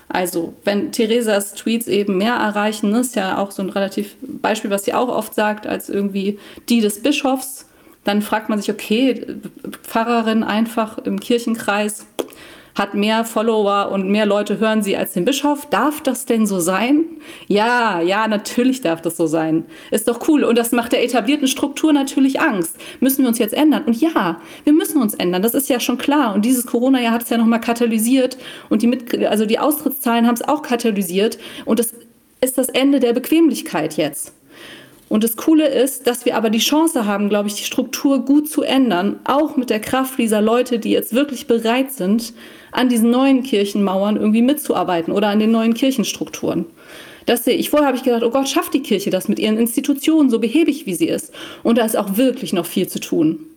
Also, wenn Theresas Tweets eben mehr erreichen, ist ja auch so ein relativ Beispiel, was sie auch oft sagt, als irgendwie die des Bischofs, dann fragt man sich, okay, Pfarrerin einfach im Kirchenkreis, hat mehr Follower und mehr Leute hören sie als den Bischof. Darf das denn so sein? Ja, ja, natürlich darf das so sein. Ist doch cool. Und das macht der etablierten Struktur natürlich Angst. Müssen wir uns jetzt ändern? Und ja, wir müssen uns ändern. Das ist ja schon klar. Und dieses Corona-Jahr hat es ja nochmal katalysiert. Und die, Mit also die Austrittszahlen haben es auch katalysiert. Und das ist das Ende der Bequemlichkeit jetzt. Und das Coole ist, dass wir aber die Chance haben, glaube ich, die Struktur gut zu ändern, auch mit der Kraft dieser Leute, die jetzt wirklich bereit sind, an diesen neuen Kirchenmauern irgendwie mitzuarbeiten oder an den neuen Kirchenstrukturen. Das sehe ich. Vorher habe ich gedacht, oh Gott, schafft die Kirche das mit ihren Institutionen, so behäbig wie sie ist. Und da ist auch wirklich noch viel zu tun.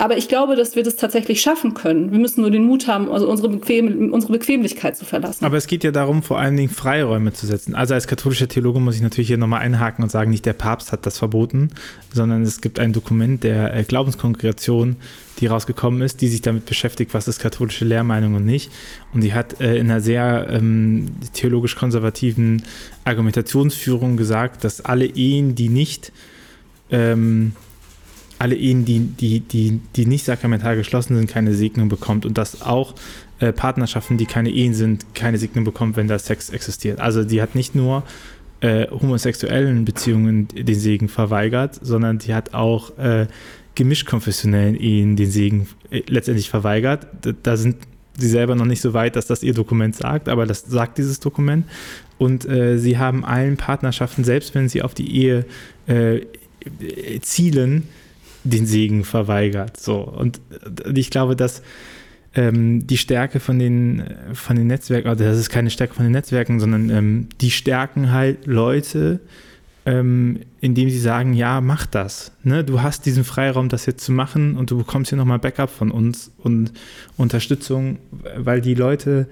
Aber ich glaube, dass wir das tatsächlich schaffen können. Wir müssen nur den Mut haben, also unsere, Bequem unsere Bequemlichkeit zu verlassen. Aber es geht ja darum, vor allen Dingen Freiräume zu setzen. Also als katholischer Theologe muss ich natürlich hier nochmal einhaken und sagen, nicht der Papst hat das verboten, sondern es gibt ein Dokument der äh, Glaubenskongregation, die rausgekommen ist, die sich damit beschäftigt, was ist katholische Lehrmeinung und nicht. Und die hat äh, in einer sehr ähm, theologisch konservativen Argumentationsführung gesagt, dass alle Ehen, die nicht ähm, alle Ehen, die, die, die, die nicht sakramental geschlossen sind, keine Segnung bekommt und dass auch äh, Partnerschaften, die keine Ehen sind, keine Segnung bekommt, wenn da Sex existiert. Also die hat nicht nur äh, homosexuellen Beziehungen den Segen verweigert, sondern die hat auch äh, gemischtkonfessionellen Ehen den Segen äh, letztendlich verweigert. Da, da, sind sie selber noch nicht so weit, dass das ihr Dokument sagt, aber das sagt dieses Dokument. Und äh, sie haben allen Partnerschaften, selbst wenn sie auf die Ehe äh, zielen, den Segen verweigert. So. Und ich glaube, dass ähm, die Stärke von den, von den Netzwerken, also das ist keine Stärke von den Netzwerken, sondern ähm, die stärken halt Leute, ähm, indem sie sagen, ja, mach das. Ne? Du hast diesen Freiraum, das jetzt zu machen und du bekommst hier nochmal Backup von uns und Unterstützung, weil die Leute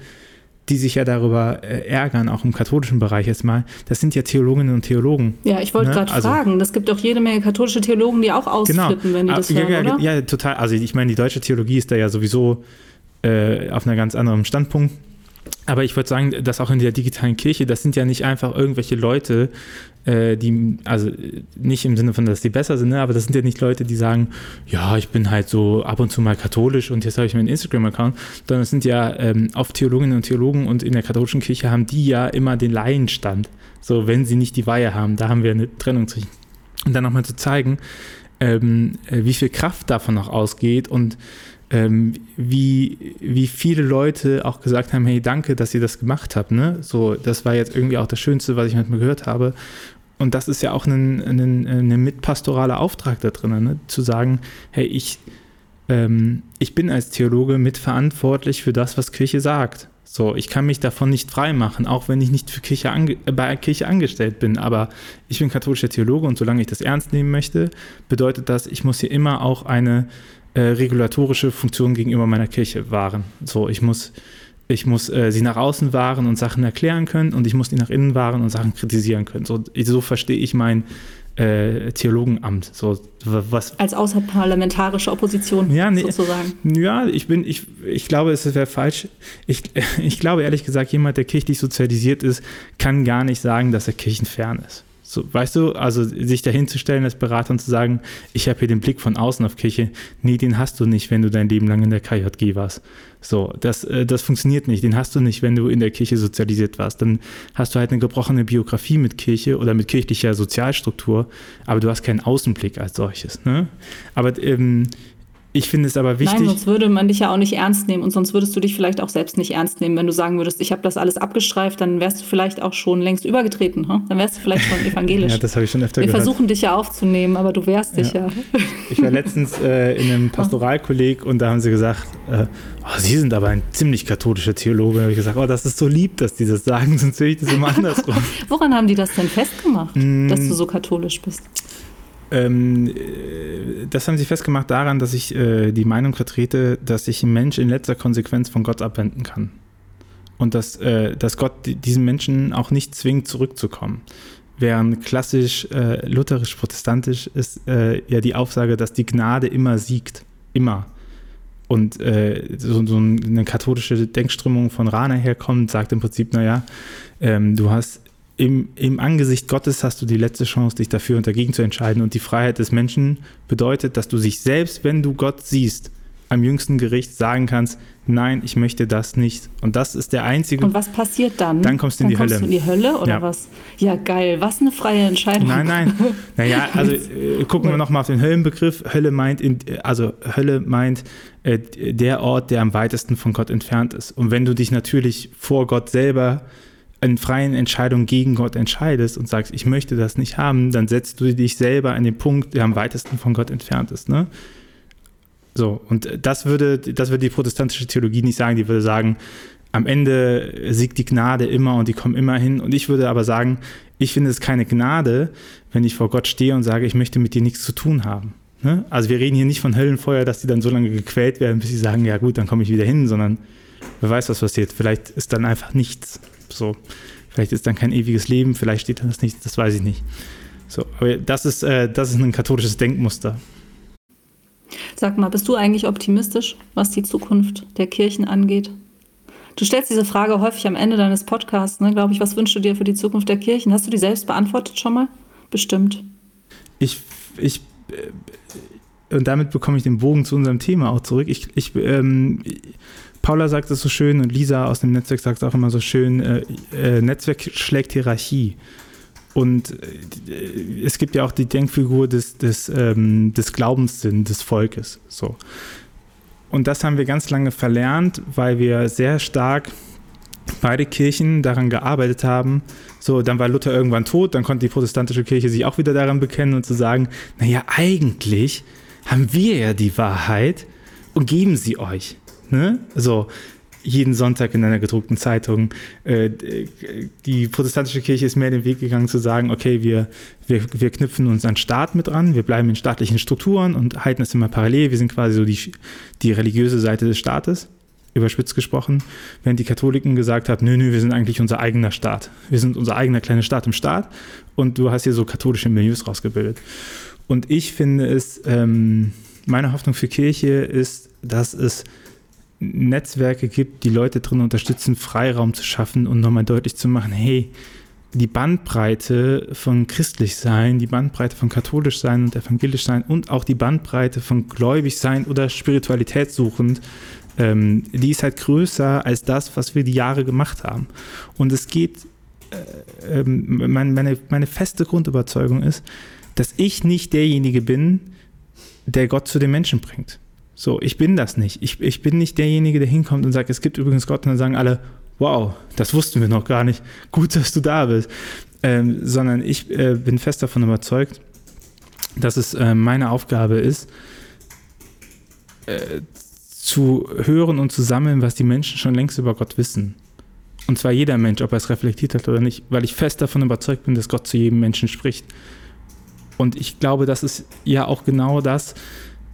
die sich ja darüber äh, ärgern, auch im katholischen Bereich jetzt mal, das sind ja Theologinnen und Theologen. Ja, ich wollte ne? gerade also, fragen, es gibt doch jede Menge katholische Theologen, die auch ausflippen, genau. wenn die das ja, hören, ja, ja, total. Also ich meine, die deutsche Theologie ist da ja sowieso äh, auf einem ganz anderen Standpunkt. Aber ich würde sagen, dass auch in der digitalen Kirche, das sind ja nicht einfach irgendwelche Leute, äh, die, also nicht im Sinne von, dass die besser sind, ne, aber das sind ja nicht Leute, die sagen, ja, ich bin halt so ab und zu mal katholisch und jetzt habe ich meinen Instagram-Account, sondern es sind ja ähm, oft Theologinnen und Theologen und in der katholischen Kirche haben die ja immer den Laienstand. So, wenn sie nicht die Weihe haben, da haben wir eine Trennung zwischen. Und dann nochmal zu zeigen, ähm, äh, wie viel Kraft davon noch ausgeht und ähm, wie, wie viele Leute auch gesagt haben, hey, danke, dass ihr das gemacht habt. Ne? So, das war jetzt irgendwie auch das Schönste, was ich manchmal gehört habe. Und das ist ja auch ein, ein, ein mitpastoraler Auftrag da drin, ne? zu sagen, hey, ich, ähm, ich bin als Theologe mitverantwortlich für das, was Kirche sagt. So, ich kann mich davon nicht freimachen, auch wenn ich nicht für Kirche ange bei Kirche angestellt bin. Aber ich bin katholischer Theologe und solange ich das ernst nehmen möchte, bedeutet das, ich muss hier immer auch eine äh, regulatorische Funktion gegenüber meiner Kirche wahren. So, ich muss ich muss äh, sie nach außen wahren und Sachen erklären können und ich muss die nach innen wahren und Sachen kritisieren können. So, so verstehe ich mein äh, Theologenamt. So, was, Als außerparlamentarische Opposition ja, nee, sozusagen. Ja, ich bin, ich, ich glaube, es wäre falsch. Ich, ich glaube ehrlich gesagt, jemand, der kirchlich sozialisiert ist, kann gar nicht sagen, dass er kirchenfern ist. So, weißt du, also sich dahinzustellen als Berater und zu sagen, ich habe hier den Blick von außen auf Kirche, nee, den hast du nicht, wenn du dein Leben lang in der KJG warst. So, das, äh, das funktioniert nicht. Den hast du nicht, wenn du in der Kirche sozialisiert warst. Dann hast du halt eine gebrochene Biografie mit Kirche oder mit kirchlicher Sozialstruktur, aber du hast keinen Außenblick als solches. Ne? Aber ähm, ich finde es aber wichtig. Nein, sonst würde man dich ja auch nicht ernst nehmen und sonst würdest du dich vielleicht auch selbst nicht ernst nehmen. Wenn du sagen würdest, ich habe das alles abgestreift, dann wärst du vielleicht auch schon längst übergetreten. Hm? Dann wärst du vielleicht schon evangelisch. ja, das habe ich schon öfter Wir gehört. Wir versuchen dich ja aufzunehmen, aber du wehrst dich ja. ja. Ich war letztens äh, in einem Pastoralkolleg und da haben sie gesagt, äh, oh, Sie sind aber ein ziemlich katholischer Theologe. Da habe ich gesagt, oh, das ist so lieb, dass die das sagen, sonst will ich das immer andersrum. Woran haben die das denn festgemacht, mm. dass du so katholisch bist? Ähm, das haben sie festgemacht daran, dass ich äh, die Meinung vertrete, dass sich ein Mensch in letzter Konsequenz von Gott abwenden kann. Und dass, äh, dass Gott diesen Menschen auch nicht zwingt, zurückzukommen. Während klassisch äh, lutherisch-protestantisch ist äh, ja die Aufsage, dass die Gnade immer siegt. Immer. Und äh, so, so, eine katholische Denkströmung von Rana herkommt, sagt im Prinzip, naja, ähm, du hast im, im Angesicht Gottes hast du die letzte Chance, dich dafür und dagegen zu entscheiden. Und die Freiheit des Menschen bedeutet, dass du sich selbst, wenn du Gott siehst, am jüngsten Gericht sagen kannst, nein, ich möchte das nicht. Und das ist der einzige. Und was passiert dann? Dann kommst du in dann die Hölle. Kommst du in die Hölle oder ja. was? Ja, geil. Was eine freie Entscheidung. Nein, nein. Naja, also äh, gucken wir nochmal auf den Höllenbegriff. Hölle meint, in, also Hölle meint äh, der Ort, der am weitesten von Gott entfernt ist. Und wenn du dich natürlich vor Gott selber in freien Entscheidungen gegen Gott entscheidest und sagst, ich möchte das nicht haben, dann setzt du dich selber an den Punkt, der am weitesten von Gott entfernt ist. Ne? So, und das würde, das würde die protestantische Theologie nicht sagen, die würde sagen, am Ende siegt die Gnade immer und die kommen immer hin. Und ich würde aber sagen, ich finde es keine Gnade, wenn ich vor Gott stehe und sage, ich möchte mit dir nichts zu tun haben. Ne? Also wir reden hier nicht von Höllenfeuer, dass die dann so lange gequält werden, bis sie sagen, ja gut, dann komme ich wieder hin, sondern wer weiß, was passiert. Vielleicht ist dann einfach nichts. So, vielleicht ist dann kein ewiges Leben, vielleicht steht dann das nicht, das weiß ich nicht. So, aber das ist, äh, das ist ein katholisches Denkmuster. Sag mal, bist du eigentlich optimistisch, was die Zukunft der Kirchen angeht? Du stellst diese Frage häufig am Ende deines Podcasts, ne, glaube ich. Was wünschst du dir für die Zukunft der Kirchen? Hast du die selbst beantwortet schon mal? Bestimmt. Ich, ich, äh, und damit bekomme ich den Bogen zu unserem Thema auch zurück. Ich, ich, ähm, Paula sagt es so schön und Lisa aus dem Netzwerk sagt es auch immer so schön, äh, äh, Netzwerk schlägt Hierarchie. Und äh, es gibt ja auch die Denkfigur des, des, ähm, des Glaubenssinn des Volkes. So. Und das haben wir ganz lange verlernt, weil wir sehr stark beide Kirchen daran gearbeitet haben. So, dann war Luther irgendwann tot, dann konnte die protestantische Kirche sich auch wieder daran bekennen und zu sagen, naja, eigentlich haben wir ja die Wahrheit und geben sie euch. Ne? So jeden Sonntag in einer gedruckten Zeitung. Äh, die protestantische Kirche ist mehr den Weg gegangen zu sagen, okay, wir, wir, wir knüpfen uns an Staat mit an, wir bleiben in staatlichen Strukturen und halten es immer parallel. Wir sind quasi so die, die religiöse Seite des Staates, überspitzt gesprochen. Während die Katholiken gesagt haben, nö, nö, wir sind eigentlich unser eigener Staat. Wir sind unser eigener kleiner Staat im Staat und du hast hier so katholische Milieus rausgebildet. Und ich finde es, ähm, meine Hoffnung für Kirche ist, dass es Netzwerke gibt, die Leute drin unterstützen, Freiraum zu schaffen und nochmal deutlich zu machen, hey, die Bandbreite von christlich sein, die Bandbreite von katholisch sein und evangelisch sein und auch die Bandbreite von gläubig sein oder Spiritualität suchend, ähm, die ist halt größer als das, was wir die Jahre gemacht haben. Und es geht, äh, äh, meine, meine, meine feste Grundüberzeugung ist, dass ich nicht derjenige bin, der Gott zu den Menschen bringt. So, ich bin das nicht. Ich, ich bin nicht derjenige, der hinkommt und sagt, es gibt übrigens Gott und dann sagen alle, wow, das wussten wir noch gar nicht. Gut, dass du da bist. Ähm, sondern ich äh, bin fest davon überzeugt, dass es äh, meine Aufgabe ist, äh, zu hören und zu sammeln, was die Menschen schon längst über Gott wissen. Und zwar jeder Mensch, ob er es reflektiert hat oder nicht, weil ich fest davon überzeugt bin, dass Gott zu jedem Menschen spricht. Und ich glaube, das ist ja auch genau das, äh,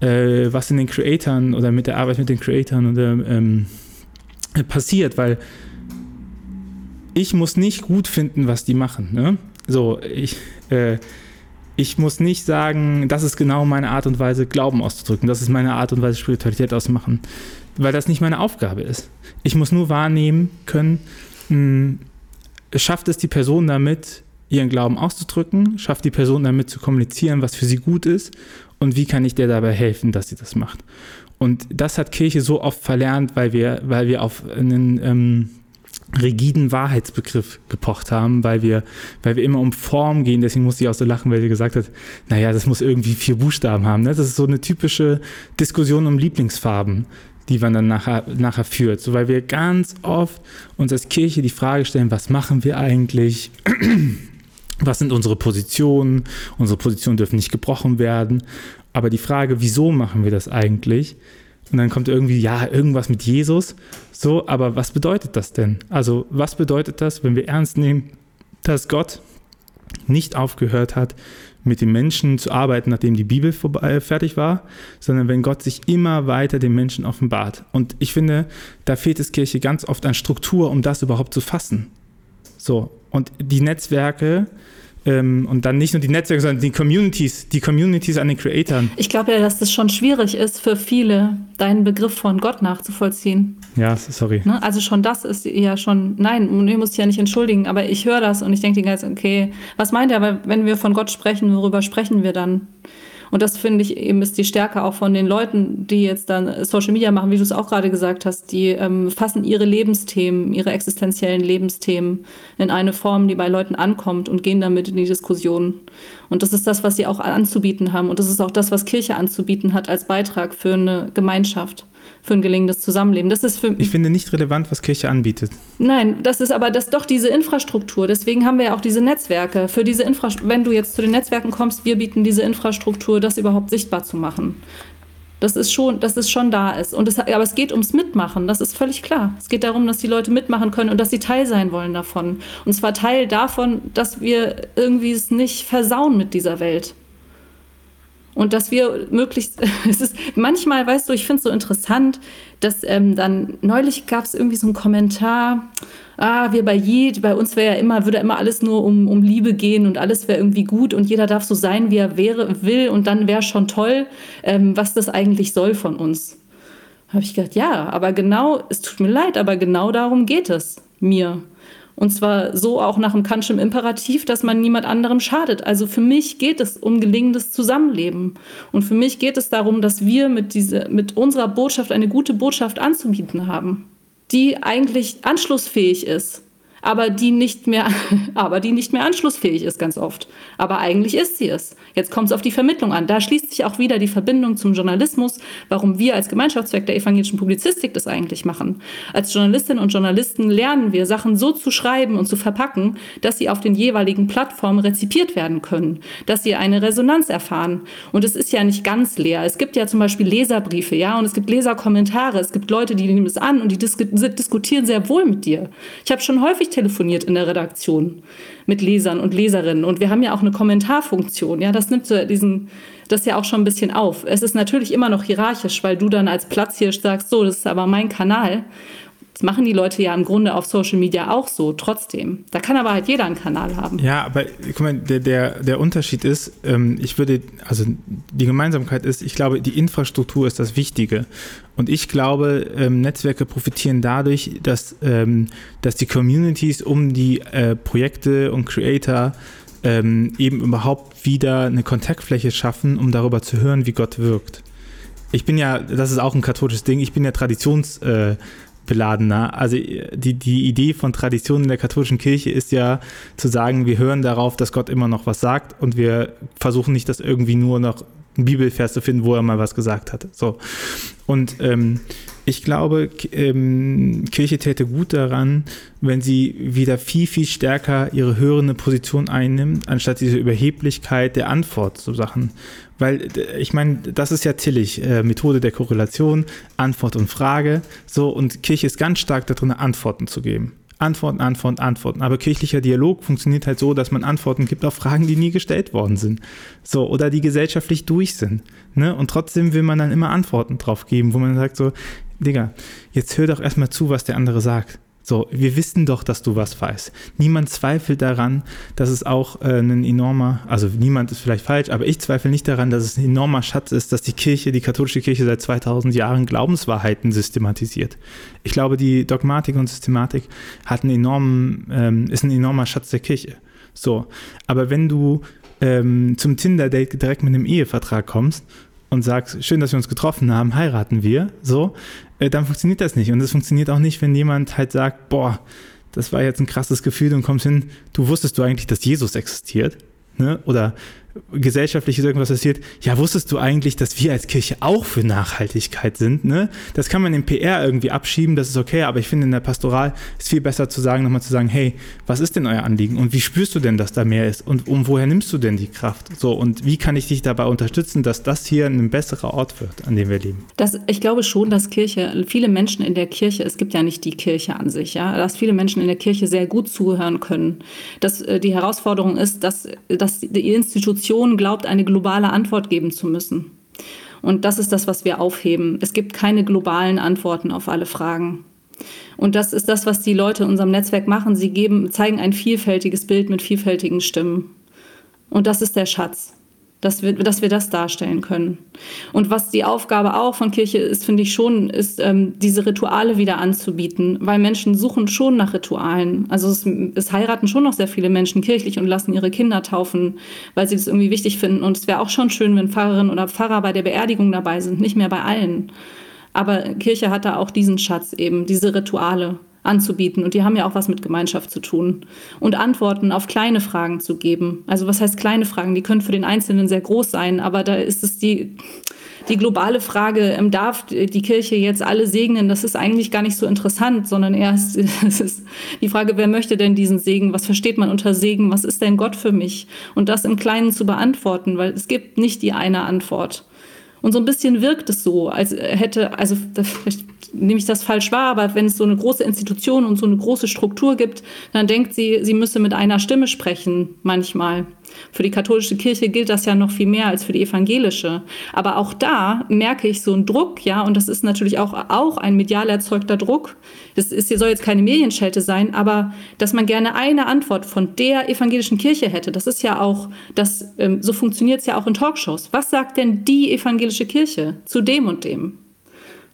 was in den Creatoren oder mit der Arbeit mit den Creatoren oder ähm, passiert, weil ich muss nicht gut finden, was die machen. Ne? So, ich, äh, ich muss nicht sagen, das ist genau meine Art und Weise, Glauben auszudrücken, das ist meine Art und Weise, Spiritualität auszumachen, weil das nicht meine Aufgabe ist. Ich muss nur wahrnehmen können, mh, hm, schafft es die Person damit, ihren Glauben auszudrücken, schafft die Person damit zu kommunizieren, was für sie gut ist und wie kann ich der dabei helfen, dass sie das macht. Und das hat Kirche so oft verlernt, weil wir, weil wir auf einen ähm, rigiden Wahrheitsbegriff gepocht haben, weil wir, weil wir immer um Form gehen. Deswegen musste ich auch so lachen, weil sie gesagt hat, naja, das muss irgendwie vier Buchstaben haben. Ne? Das ist so eine typische Diskussion um Lieblingsfarben, die man dann nachher, nachher führt. So, weil wir ganz oft uns als Kirche die Frage stellen, was machen wir eigentlich? Was sind unsere Positionen? Unsere Positionen dürfen nicht gebrochen werden. Aber die Frage, wieso machen wir das eigentlich? Und dann kommt irgendwie, ja, irgendwas mit Jesus. So, aber was bedeutet das denn? Also, was bedeutet das, wenn wir ernst nehmen, dass Gott nicht aufgehört hat, mit den Menschen zu arbeiten, nachdem die Bibel vorbei, fertig war, sondern wenn Gott sich immer weiter den Menschen offenbart. Und ich finde, da fehlt es Kirche ganz oft an Struktur, um das überhaupt zu fassen. So, und die Netzwerke, ähm, und dann nicht nur die Netzwerke, sondern die Communities, die Communities an den Creatoren. Ich glaube ja, dass das schon schwierig ist für viele, deinen Begriff von Gott nachzuvollziehen. Ja, sorry. Ne? Also schon das ist ja schon, nein, ich muss dich ja nicht entschuldigen, aber ich höre das und ich denke die ganze okay, was meint er? Aber wenn wir von Gott sprechen, worüber sprechen wir dann? Und das finde ich eben ist die Stärke auch von den Leuten, die jetzt dann Social Media machen, wie du es auch gerade gesagt hast. Die ähm, fassen ihre Lebensthemen, ihre existenziellen Lebensthemen in eine Form, die bei Leuten ankommt und gehen damit in die Diskussion. Und das ist das, was sie auch anzubieten haben. Und das ist auch das, was Kirche anzubieten hat als Beitrag für eine Gemeinschaft für ein gelingendes Zusammenleben. Das ist für ich finde nicht relevant, was Kirche anbietet. Nein, das ist aber das doch diese Infrastruktur. Deswegen haben wir ja auch diese Netzwerke. Für diese Infrastruktur, wenn du jetzt zu den Netzwerken kommst, wir bieten diese Infrastruktur, das überhaupt sichtbar zu machen. Das ist schon, dass es schon da ist. Und es, aber es geht ums Mitmachen, das ist völlig klar. Es geht darum, dass die Leute mitmachen können und dass sie Teil sein wollen davon. Und zwar Teil davon, dass wir irgendwie es nicht versauen mit dieser Welt. Und dass wir möglichst, es ist manchmal, weißt du, ich finde es so interessant, dass ähm, dann neulich gab es irgendwie so einen Kommentar, ah, wir bei Jed, bei uns wäre ja immer, würde immer alles nur um, um Liebe gehen und alles wäre irgendwie gut und jeder darf so sein, wie er wäre, will und dann wäre schon toll, ähm, was das eigentlich soll von uns. Habe ich gedacht, ja, aber genau, es tut mir leid, aber genau darum geht es mir. Und zwar so auch nach dem Kantschen Imperativ, dass man niemand anderem schadet. Also für mich geht es um gelingendes Zusammenleben. Und für mich geht es darum, dass wir mit, diese, mit unserer Botschaft eine gute Botschaft anzubieten haben, die eigentlich anschlussfähig ist aber die nicht mehr, aber die nicht mehr anschlussfähig ist ganz oft. Aber eigentlich ist sie es. Jetzt kommt es auf die Vermittlung an. Da schließt sich auch wieder die Verbindung zum Journalismus, warum wir als Gemeinschaftszweck der evangelischen Publizistik das eigentlich machen. Als Journalistinnen und Journalisten lernen wir, Sachen so zu schreiben und zu verpacken, dass sie auf den jeweiligen Plattformen rezipiert werden können, dass sie eine Resonanz erfahren. Und es ist ja nicht ganz leer. Es gibt ja zum Beispiel Leserbriefe, ja, und es gibt Leserkommentare. Es gibt Leute, die nehmen es an und die dis diskutieren sehr wohl mit dir. Ich habe schon häufig telefoniert in der Redaktion mit Lesern und Leserinnen. Und wir haben ja auch eine Kommentarfunktion. Ja, das nimmt so diesen, das ja auch schon ein bisschen auf. Es ist natürlich immer noch hierarchisch, weil du dann als Platzhirsch sagst, so, das ist aber mein Kanal. Machen die Leute ja im Grunde auf Social Media auch so, trotzdem. Da kann aber halt jeder einen Kanal haben. Ja, aber guck mal, der, der, der Unterschied ist, ähm, ich würde, also die Gemeinsamkeit ist, ich glaube, die Infrastruktur ist das Wichtige. Und ich glaube, ähm, Netzwerke profitieren dadurch, dass, ähm, dass die Communities um die äh, Projekte und Creator ähm, eben überhaupt wieder eine Kontaktfläche schaffen, um darüber zu hören, wie Gott wirkt. Ich bin ja, das ist auch ein katholisches Ding, ich bin ja Traditions, äh, beladener. Also die, die Idee von Tradition in der katholischen Kirche ist ja zu sagen, wir hören darauf, dass Gott immer noch was sagt und wir versuchen nicht, das irgendwie nur noch ein Bibelvers zu finden, wo er mal was gesagt hat. So. Und ähm, ich glaube, ähm, Kirche täte gut daran, wenn sie wieder viel, viel stärker ihre hörende Position einnimmt, anstatt diese Überheblichkeit der Antwort zu Sachen. Weil ich meine, das ist ja tillig, äh, Methode der Korrelation, Antwort und Frage. So, und Kirche ist ganz stark darin, Antworten zu geben. Antworten, Antworten, Antworten. Aber kirchlicher Dialog funktioniert halt so, dass man Antworten gibt auf Fragen, die nie gestellt worden sind. So, oder die gesellschaftlich durch sind. Ne? Und trotzdem will man dann immer Antworten drauf geben, wo man sagt so, Digga, jetzt hör doch erstmal zu, was der andere sagt. So, wir wissen doch, dass du was weißt. Niemand zweifelt daran, dass es auch äh, ein enormer, also niemand ist vielleicht falsch, aber ich zweifle nicht daran, dass es ein enormer Schatz ist, dass die Kirche, die katholische Kirche seit 2000 Jahren Glaubenswahrheiten systematisiert. Ich glaube, die Dogmatik und Systematik hat einen enormen, ähm, ist ein enormer Schatz der Kirche. So, aber wenn du ähm, zum Tinder-Date direkt mit einem Ehevertrag kommst und sagst, schön, dass wir uns getroffen haben, heiraten wir, so, dann funktioniert das nicht. Und es funktioniert auch nicht, wenn jemand halt sagt, boah, das war jetzt ein krasses Gefühl und kommst hin, du wusstest du eigentlich, dass Jesus existiert? Ne? Oder gesellschaftliches irgendwas passiert, ja, wusstest du eigentlich, dass wir als Kirche auch für Nachhaltigkeit sind? Ne? Das kann man im PR irgendwie abschieben, das ist okay, aber ich finde in der Pastoral ist viel besser zu sagen, nochmal zu sagen, hey, was ist denn euer Anliegen und wie spürst du denn, dass da mehr ist und um woher nimmst du denn die Kraft? So und wie kann ich dich dabei unterstützen, dass das hier ein besserer Ort wird, an dem wir leben? Das, ich glaube schon, dass Kirche, viele Menschen in der Kirche, es gibt ja nicht die Kirche an sich, ja, dass viele Menschen in der Kirche sehr gut zuhören können. Dass äh, die Herausforderung ist, dass, dass die Institution Institution glaubt, eine globale Antwort geben zu müssen. Und das ist das, was wir aufheben. Es gibt keine globalen Antworten auf alle Fragen. Und das ist das, was die Leute in unserem Netzwerk machen. Sie geben, zeigen ein vielfältiges Bild mit vielfältigen Stimmen. Und das ist der Schatz dass wir, dass wir das darstellen können. Und was die Aufgabe auch von Kirche ist, finde ich schon, ist, ähm, diese Rituale wieder anzubieten, weil Menschen suchen schon nach Ritualen. Also es, es, heiraten schon noch sehr viele Menschen kirchlich und lassen ihre Kinder taufen, weil sie das irgendwie wichtig finden. Und es wäre auch schon schön, wenn Pfarrerinnen oder Pfarrer bei der Beerdigung dabei sind, nicht mehr bei allen. Aber Kirche hat da auch diesen Schatz eben, diese Rituale anzubieten. Und die haben ja auch was mit Gemeinschaft zu tun. Und Antworten auf kleine Fragen zu geben. Also was heißt kleine Fragen? Die können für den Einzelnen sehr groß sein, aber da ist es die, die globale Frage, ähm, darf die Kirche jetzt alle segnen? Das ist eigentlich gar nicht so interessant, sondern eher ist, ist die Frage, wer möchte denn diesen Segen? Was versteht man unter Segen? Was ist denn Gott für mich? Und das im Kleinen zu beantworten, weil es gibt nicht die eine Antwort. Und so ein bisschen wirkt es so, als hätte, also vielleicht nehme ich das falsch wahr, aber wenn es so eine große Institution und so eine große Struktur gibt, dann denkt sie, sie müsse mit einer Stimme sprechen manchmal. Für die katholische Kirche gilt das ja noch viel mehr als für die evangelische. Aber auch da merke ich so einen Druck, ja, und das ist natürlich auch, auch ein medial erzeugter Druck. Das ist, soll jetzt keine Medienschelte sein, aber dass man gerne eine Antwort von der evangelischen Kirche hätte, das ist ja auch, das, ähm, so funktioniert es ja auch in Talkshows. Was sagt denn die evangelische Kirche zu dem und dem?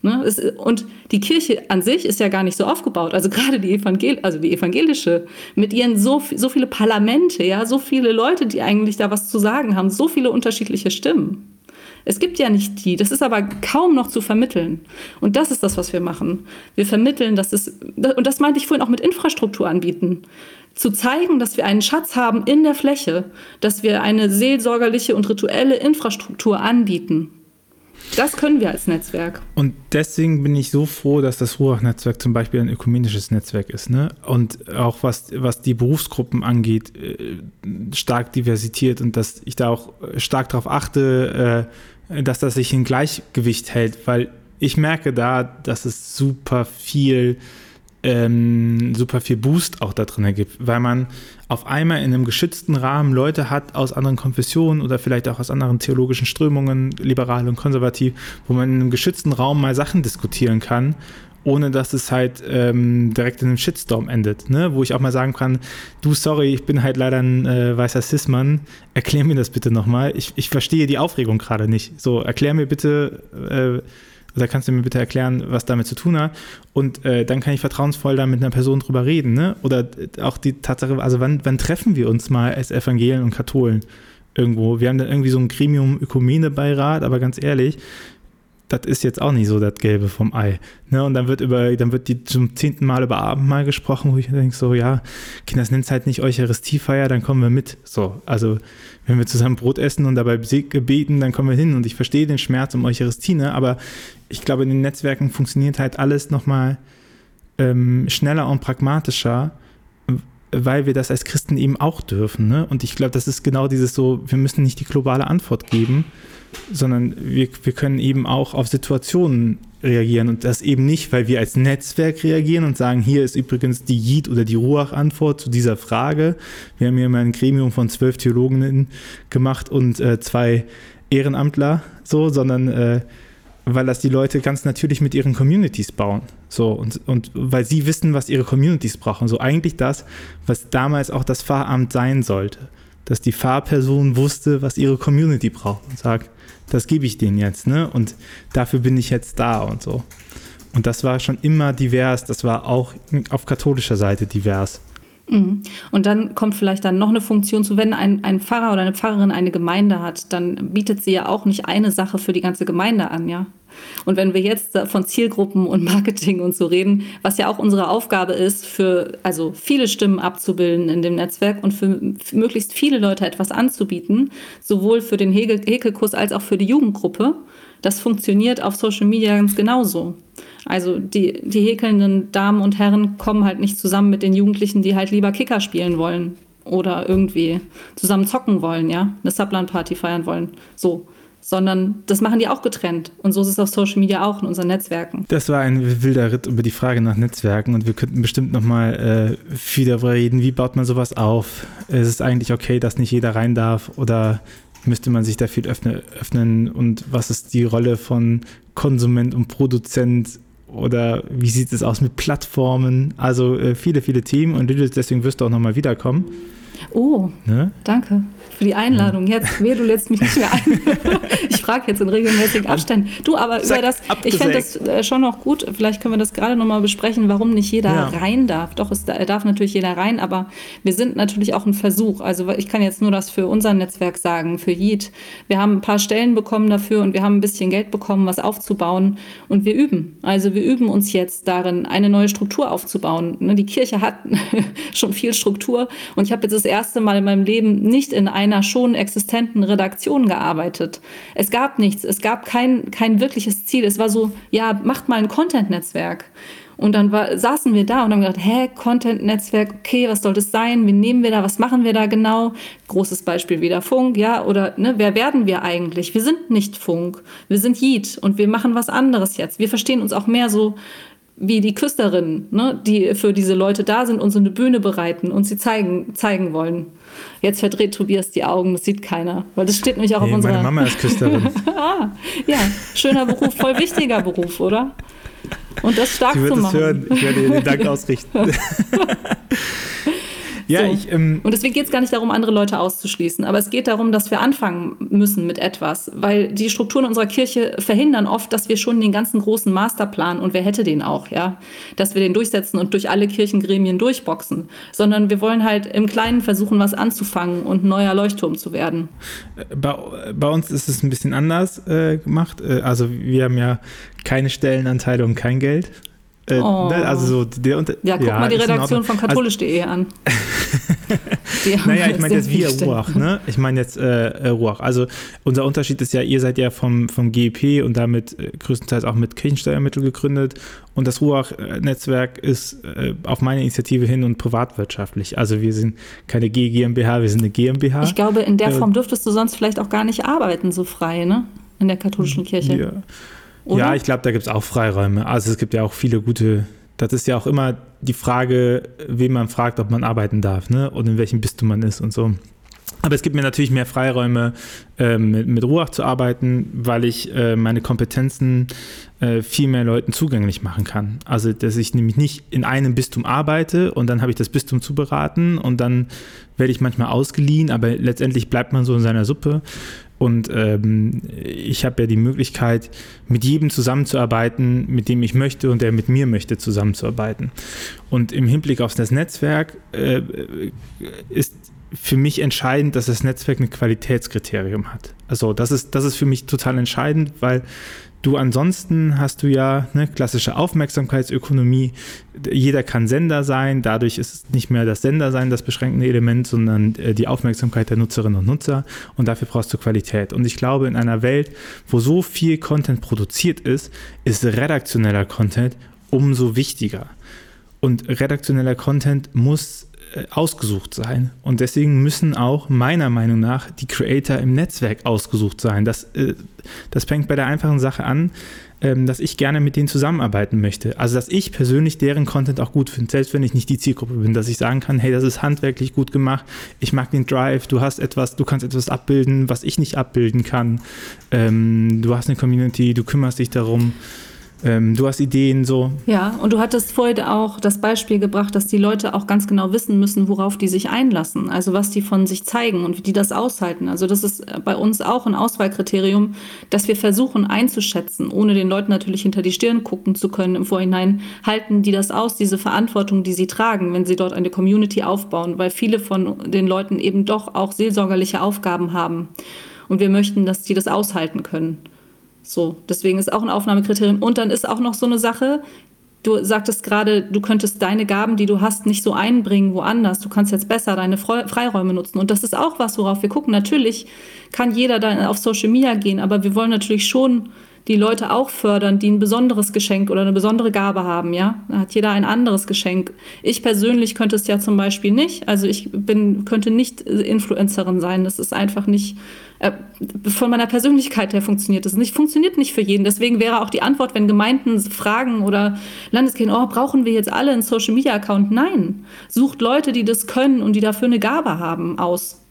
Ne? Es, und die Kirche an sich ist ja gar nicht so aufgebaut. Also gerade die, Evangel also die evangelische mit ihren so, so viele Parlamente, ja, so viele Leute, die eigentlich da was zu sagen haben, so viele unterschiedliche Stimmen. Es gibt ja nicht die, das ist aber kaum noch zu vermitteln. Und das ist das, was wir machen. Wir vermitteln, dass es, und das meinte ich vorhin auch mit Infrastruktur anbieten zu zeigen, dass wir einen Schatz haben in der Fläche, dass wir eine seelsorgerliche und rituelle Infrastruktur anbieten. Das können wir als Netzwerk. Und deswegen bin ich so froh, dass das Ruach-Netzwerk zum Beispiel ein ökumenisches Netzwerk ist. Ne? Und auch was, was die Berufsgruppen angeht, äh, stark diversitiert und dass ich da auch stark darauf achte, äh, dass das sich in Gleichgewicht hält, weil ich merke da, dass es super viel ähm, super viel Boost auch da drin gibt, weil man auf einmal in einem geschützten Rahmen Leute hat aus anderen Konfessionen oder vielleicht auch aus anderen theologischen Strömungen, liberal und konservativ, wo man in einem geschützten Raum mal Sachen diskutieren kann, ohne dass es halt ähm, direkt in einem Shitstorm endet, ne? wo ich auch mal sagen kann, du, sorry, ich bin halt leider ein äh, weißer Cis-Mann, erklär mir das bitte nochmal, ich, ich verstehe die Aufregung gerade nicht, so, erklär mir bitte, äh, oder kannst du mir bitte erklären, was damit zu tun hat? Und äh, dann kann ich vertrauensvoll da mit einer Person drüber reden. Ne? Oder auch die Tatsache, also wann, wann treffen wir uns mal als Evangelien und Katholen irgendwo? Wir haben dann irgendwie so ein Gremium-Ökumene-Beirat, aber ganz ehrlich, das ist jetzt auch nicht so das Gelbe vom Ei. Ne? Und dann wird über, dann wird die zum zehnten Mal über Abendmahl gesprochen, wo ich denke so, ja, Kinder, das nennt es halt nicht Eucharistiefeier, dann kommen wir mit. So, also wenn wir zusammen Brot essen und dabei beten, dann kommen wir hin. Und ich verstehe den Schmerz um Eucharistie, ne? aber ich glaube, in den Netzwerken funktioniert halt alles nochmal ähm, schneller und pragmatischer weil wir das als Christen eben auch dürfen. Ne? Und ich glaube, das ist genau dieses so, wir müssen nicht die globale Antwort geben, sondern wir, wir können eben auch auf Situationen reagieren und das eben nicht, weil wir als Netzwerk reagieren und sagen, hier ist übrigens die Jid oder die Ruach-Antwort zu dieser Frage. Wir haben hier mal ein Gremium von zwölf Theologinnen gemacht und äh, zwei Ehrenamtler, so, sondern äh, weil das die Leute ganz natürlich mit ihren Communities bauen. So, und, und weil sie wissen, was ihre Communities brauchen. So eigentlich das, was damals auch das Pfarramt sein sollte. Dass die Pfarrperson wusste, was ihre Community braucht und sagt, das gebe ich denen jetzt, ne? Und dafür bin ich jetzt da und so. Und das war schon immer divers, das war auch auf katholischer Seite divers. Mhm. Und dann kommt vielleicht dann noch eine Funktion zu, wenn ein, ein Pfarrer oder eine Pfarrerin eine Gemeinde hat, dann bietet sie ja auch nicht eine Sache für die ganze Gemeinde an, ja. Und wenn wir jetzt von Zielgruppen und Marketing und so reden, was ja auch unsere Aufgabe ist, für also viele Stimmen abzubilden in dem Netzwerk und für, möglichst viele Leute etwas anzubieten, sowohl für den Häkelkurs als auch für die Jugendgruppe, das funktioniert auf Social Media ganz genauso. Also die, die häkelnden Damen und Herren kommen halt nicht zusammen mit den Jugendlichen, die halt lieber Kicker spielen wollen oder irgendwie zusammen zocken wollen, ja, eine Subland-Party feiern wollen. So. Sondern das machen die auch getrennt. Und so ist es auf Social Media auch in unseren Netzwerken. Das war ein wilder Ritt über die Frage nach Netzwerken und wir könnten bestimmt nochmal äh, viel darüber reden. Wie baut man sowas auf? Ist es eigentlich okay, dass nicht jeder rein darf? Oder müsste man sich da viel öffne, öffnen? Und was ist die Rolle von Konsument und Produzent oder wie sieht es aus mit Plattformen? Also äh, viele, viele Themen und deswegen wirst du auch nochmal wiederkommen. Oh, ne? danke für die Einladung. Jetzt, weh, du lädst mich nicht mehr ein. ich frage jetzt in regelmäßigen Abständen. Du, aber über das, ich fände das äh, schon noch gut, vielleicht können wir das gerade nochmal besprechen, warum nicht jeder ja. rein darf. Doch, es darf natürlich jeder rein, aber wir sind natürlich auch ein Versuch. Also ich kann jetzt nur das für unser Netzwerk sagen, für JIT. Wir haben ein paar Stellen bekommen dafür und wir haben ein bisschen Geld bekommen, was aufzubauen und wir üben. Also wir üben uns jetzt darin, eine neue Struktur aufzubauen. Ne, die Kirche hat schon viel Struktur und ich habe jetzt das erste Mal in meinem Leben nicht in einem einer schon existenten Redaktion gearbeitet. Es gab nichts, es gab kein, kein wirkliches Ziel. Es war so, ja, macht mal ein Content-Netzwerk. Und dann war, saßen wir da und haben gedacht, hä, Content-Netzwerk, okay, was soll das sein? Wie nehmen wir da? Was machen wir da genau? Großes Beispiel wieder Funk, ja, oder ne, wer werden wir eigentlich? Wir sind nicht Funk, wir sind Yeet und wir machen was anderes jetzt. Wir verstehen uns auch mehr so wie die Küsterinnen, ne, die für diese Leute da sind und so eine Bühne bereiten und sie zeigen, zeigen wollen. Jetzt verdreht Tobias die Augen, das sieht keiner. Weil das steht nämlich auch nee, auf unserer. Meine Mama ist Küsterin. ah, ja, schöner Beruf, voll wichtiger Beruf, oder? Und das stark Sie zu machen. Es hören. Ich werde ihr den Dank ausrichten. Ja, so. ich, ähm, und deswegen geht es gar nicht darum, andere Leute auszuschließen. Aber es geht darum, dass wir anfangen müssen mit etwas. Weil die Strukturen unserer Kirche verhindern oft, dass wir schon den ganzen großen Masterplan, und wer hätte den auch, ja, dass wir den durchsetzen und durch alle Kirchengremien durchboxen. Sondern wir wollen halt im Kleinen versuchen, was anzufangen und ein neuer Leuchtturm zu werden. Bei, bei uns ist es ein bisschen anders äh, gemacht. Äh, also wir haben ja keine Stellenanteile und kein Geld. Äh, oh. ne, also so der unter ja, guck ja, mal die Redaktion von katholisch.de also, an. naja, ich meine jetzt wir Ruach, ne? Ich meine jetzt äh, äh, Ruach. Also unser Unterschied ist ja, ihr seid ja vom, vom GEP und damit äh, größtenteils auch mit Kirchensteuermittel gegründet und das Ruach-Netzwerk ist äh, auf meine Initiative hin und privatwirtschaftlich. Also wir sind keine G GmbH, wir sind eine GmbH. Ich glaube, in der äh, Form dürftest du sonst vielleicht auch gar nicht arbeiten so frei, ne? In der katholischen Kirche. Ja. Oder? Ja, ich glaube, da gibt es auch Freiräume. Also es gibt ja auch viele gute, das ist ja auch immer die Frage, wen man fragt, ob man arbeiten darf, ne? Und in welchem Bistum man ist und so. Aber es gibt mir natürlich mehr Freiräume, äh, mit, mit Ruach zu arbeiten, weil ich äh, meine Kompetenzen äh, viel mehr Leuten zugänglich machen kann. Also, dass ich nämlich nicht in einem Bistum arbeite und dann habe ich das Bistum zu beraten und dann werde ich manchmal ausgeliehen, aber letztendlich bleibt man so in seiner Suppe. Und ähm, ich habe ja die Möglichkeit, mit jedem zusammenzuarbeiten, mit dem ich möchte und der mit mir möchte zusammenzuarbeiten. Und im Hinblick auf das Netzwerk äh, ist für mich entscheidend, dass das Netzwerk ein Qualitätskriterium hat. Also das ist, das ist für mich total entscheidend, weil Du ansonsten hast du ja eine klassische Aufmerksamkeitsökonomie. Jeder kann Sender sein. Dadurch ist es nicht mehr das Sendersein das beschränkende Element, sondern äh, die Aufmerksamkeit der Nutzerinnen und Nutzer. Und dafür brauchst du Qualität. Und ich glaube, in einer Welt, wo so viel Content produziert ist, ist redaktioneller Content umso wichtiger. Und redaktioneller Content muss ausgesucht sein. Und deswegen müssen auch meiner Meinung nach die Creator im Netzwerk ausgesucht sein. Das, äh, das fängt bei der einfachen Sache an, ähm, dass ich gerne mit denen zusammenarbeiten möchte. Also dass ich persönlich deren Content auch gut finde, selbst wenn ich nicht die Zielgruppe bin, dass ich sagen kann, hey, das ist handwerklich gut gemacht, ich mag den Drive, du hast etwas, du kannst etwas abbilden, was ich nicht abbilden kann. Ähm, du hast eine Community, du kümmerst dich darum. Ähm, du hast Ideen so. Ja, und du hattest vorhin auch das Beispiel gebracht, dass die Leute auch ganz genau wissen müssen, worauf die sich einlassen, also was die von sich zeigen und wie die das aushalten. Also das ist bei uns auch ein Auswahlkriterium, dass wir versuchen einzuschätzen, ohne den Leuten natürlich hinter die Stirn gucken zu können im Vorhinein, halten die das aus, diese Verantwortung, die sie tragen, wenn sie dort eine Community aufbauen, weil viele von den Leuten eben doch auch seelsorgerliche Aufgaben haben. Und wir möchten, dass die das aushalten können. So, deswegen ist auch ein Aufnahmekriterium. Und dann ist auch noch so eine Sache, du sagtest gerade, du könntest deine Gaben, die du hast, nicht so einbringen woanders. Du kannst jetzt besser deine Freiräume nutzen. Und das ist auch was, worauf wir gucken. Natürlich kann jeder dann auf Social Media gehen, aber wir wollen natürlich schon die Leute auch fördern, die ein besonderes Geschenk oder eine besondere Gabe haben, ja. Da hat jeder ein anderes Geschenk. Ich persönlich könnte es ja zum Beispiel nicht. Also ich bin, könnte nicht Influencerin sein. Das ist einfach nicht, äh, von meiner Persönlichkeit her funktioniert das nicht. Funktioniert nicht für jeden. Deswegen wäre auch die Antwort, wenn Gemeinden fragen oder Landeskirchen, oh, brauchen wir jetzt alle einen Social Media Account? Nein. Sucht Leute, die das können und die dafür eine Gabe haben, aus.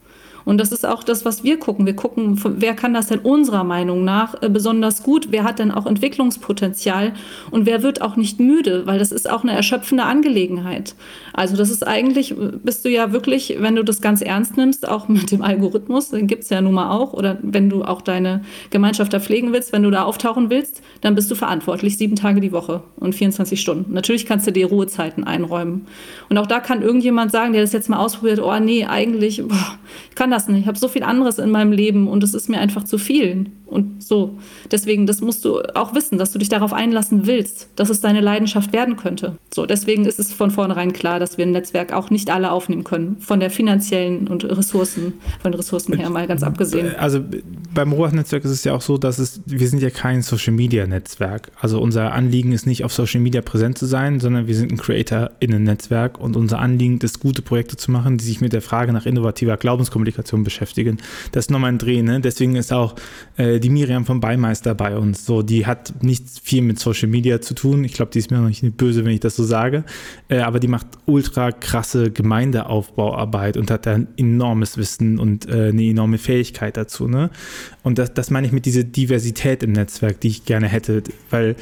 Und das ist auch das, was wir gucken. Wir gucken, wer kann das denn unserer Meinung nach äh, besonders gut? Wer hat denn auch Entwicklungspotenzial? Und wer wird auch nicht müde? Weil das ist auch eine erschöpfende Angelegenheit. Also das ist eigentlich, bist du ja wirklich, wenn du das ganz ernst nimmst, auch mit dem Algorithmus, den gibt es ja nun mal auch, oder wenn du auch deine Gemeinschaft da pflegen willst, wenn du da auftauchen willst, dann bist du verantwortlich, sieben Tage die Woche und 24 Stunden. Natürlich kannst du dir Ruhezeiten einräumen. Und auch da kann irgendjemand sagen, der das jetzt mal ausprobiert, oh nee, eigentlich, boah, ich kann das lassen. Ich habe so viel anderes in meinem Leben und es ist mir einfach zu viel. Und so. Deswegen, das musst du auch wissen, dass du dich darauf einlassen willst, dass es deine Leidenschaft werden könnte. So, deswegen ist es von vornherein klar, dass wir ein Netzwerk auch nicht alle aufnehmen können. Von der finanziellen und Ressourcen, von Ressourcen her mal ganz abgesehen. Also beim Rohrach-Netzwerk ist es ja auch so, dass es, wir sind ja kein Social-Media-Netzwerk. Also unser Anliegen ist nicht auf Social Media präsent zu sein, sondern wir sind ein Creator-Innen-Netzwerk und unser Anliegen ist, gute Projekte zu machen, die sich mit der Frage nach innovativer Glaubenskommunikation beschäftigen. Das ist nochmal ein Dreh, ne? Deswegen ist auch äh, die Miriam von Beimeister bei uns. So, die hat nicht viel mit Social Media zu tun. Ich glaube, die ist mir noch nicht böse, wenn ich das so sage. Äh, aber die macht ultra krasse Gemeindeaufbauarbeit und hat da ein enormes Wissen und äh, eine enorme Fähigkeit dazu. Ne? Und das, das meine ich mit dieser Diversität im Netzwerk, die ich gerne hätte, weil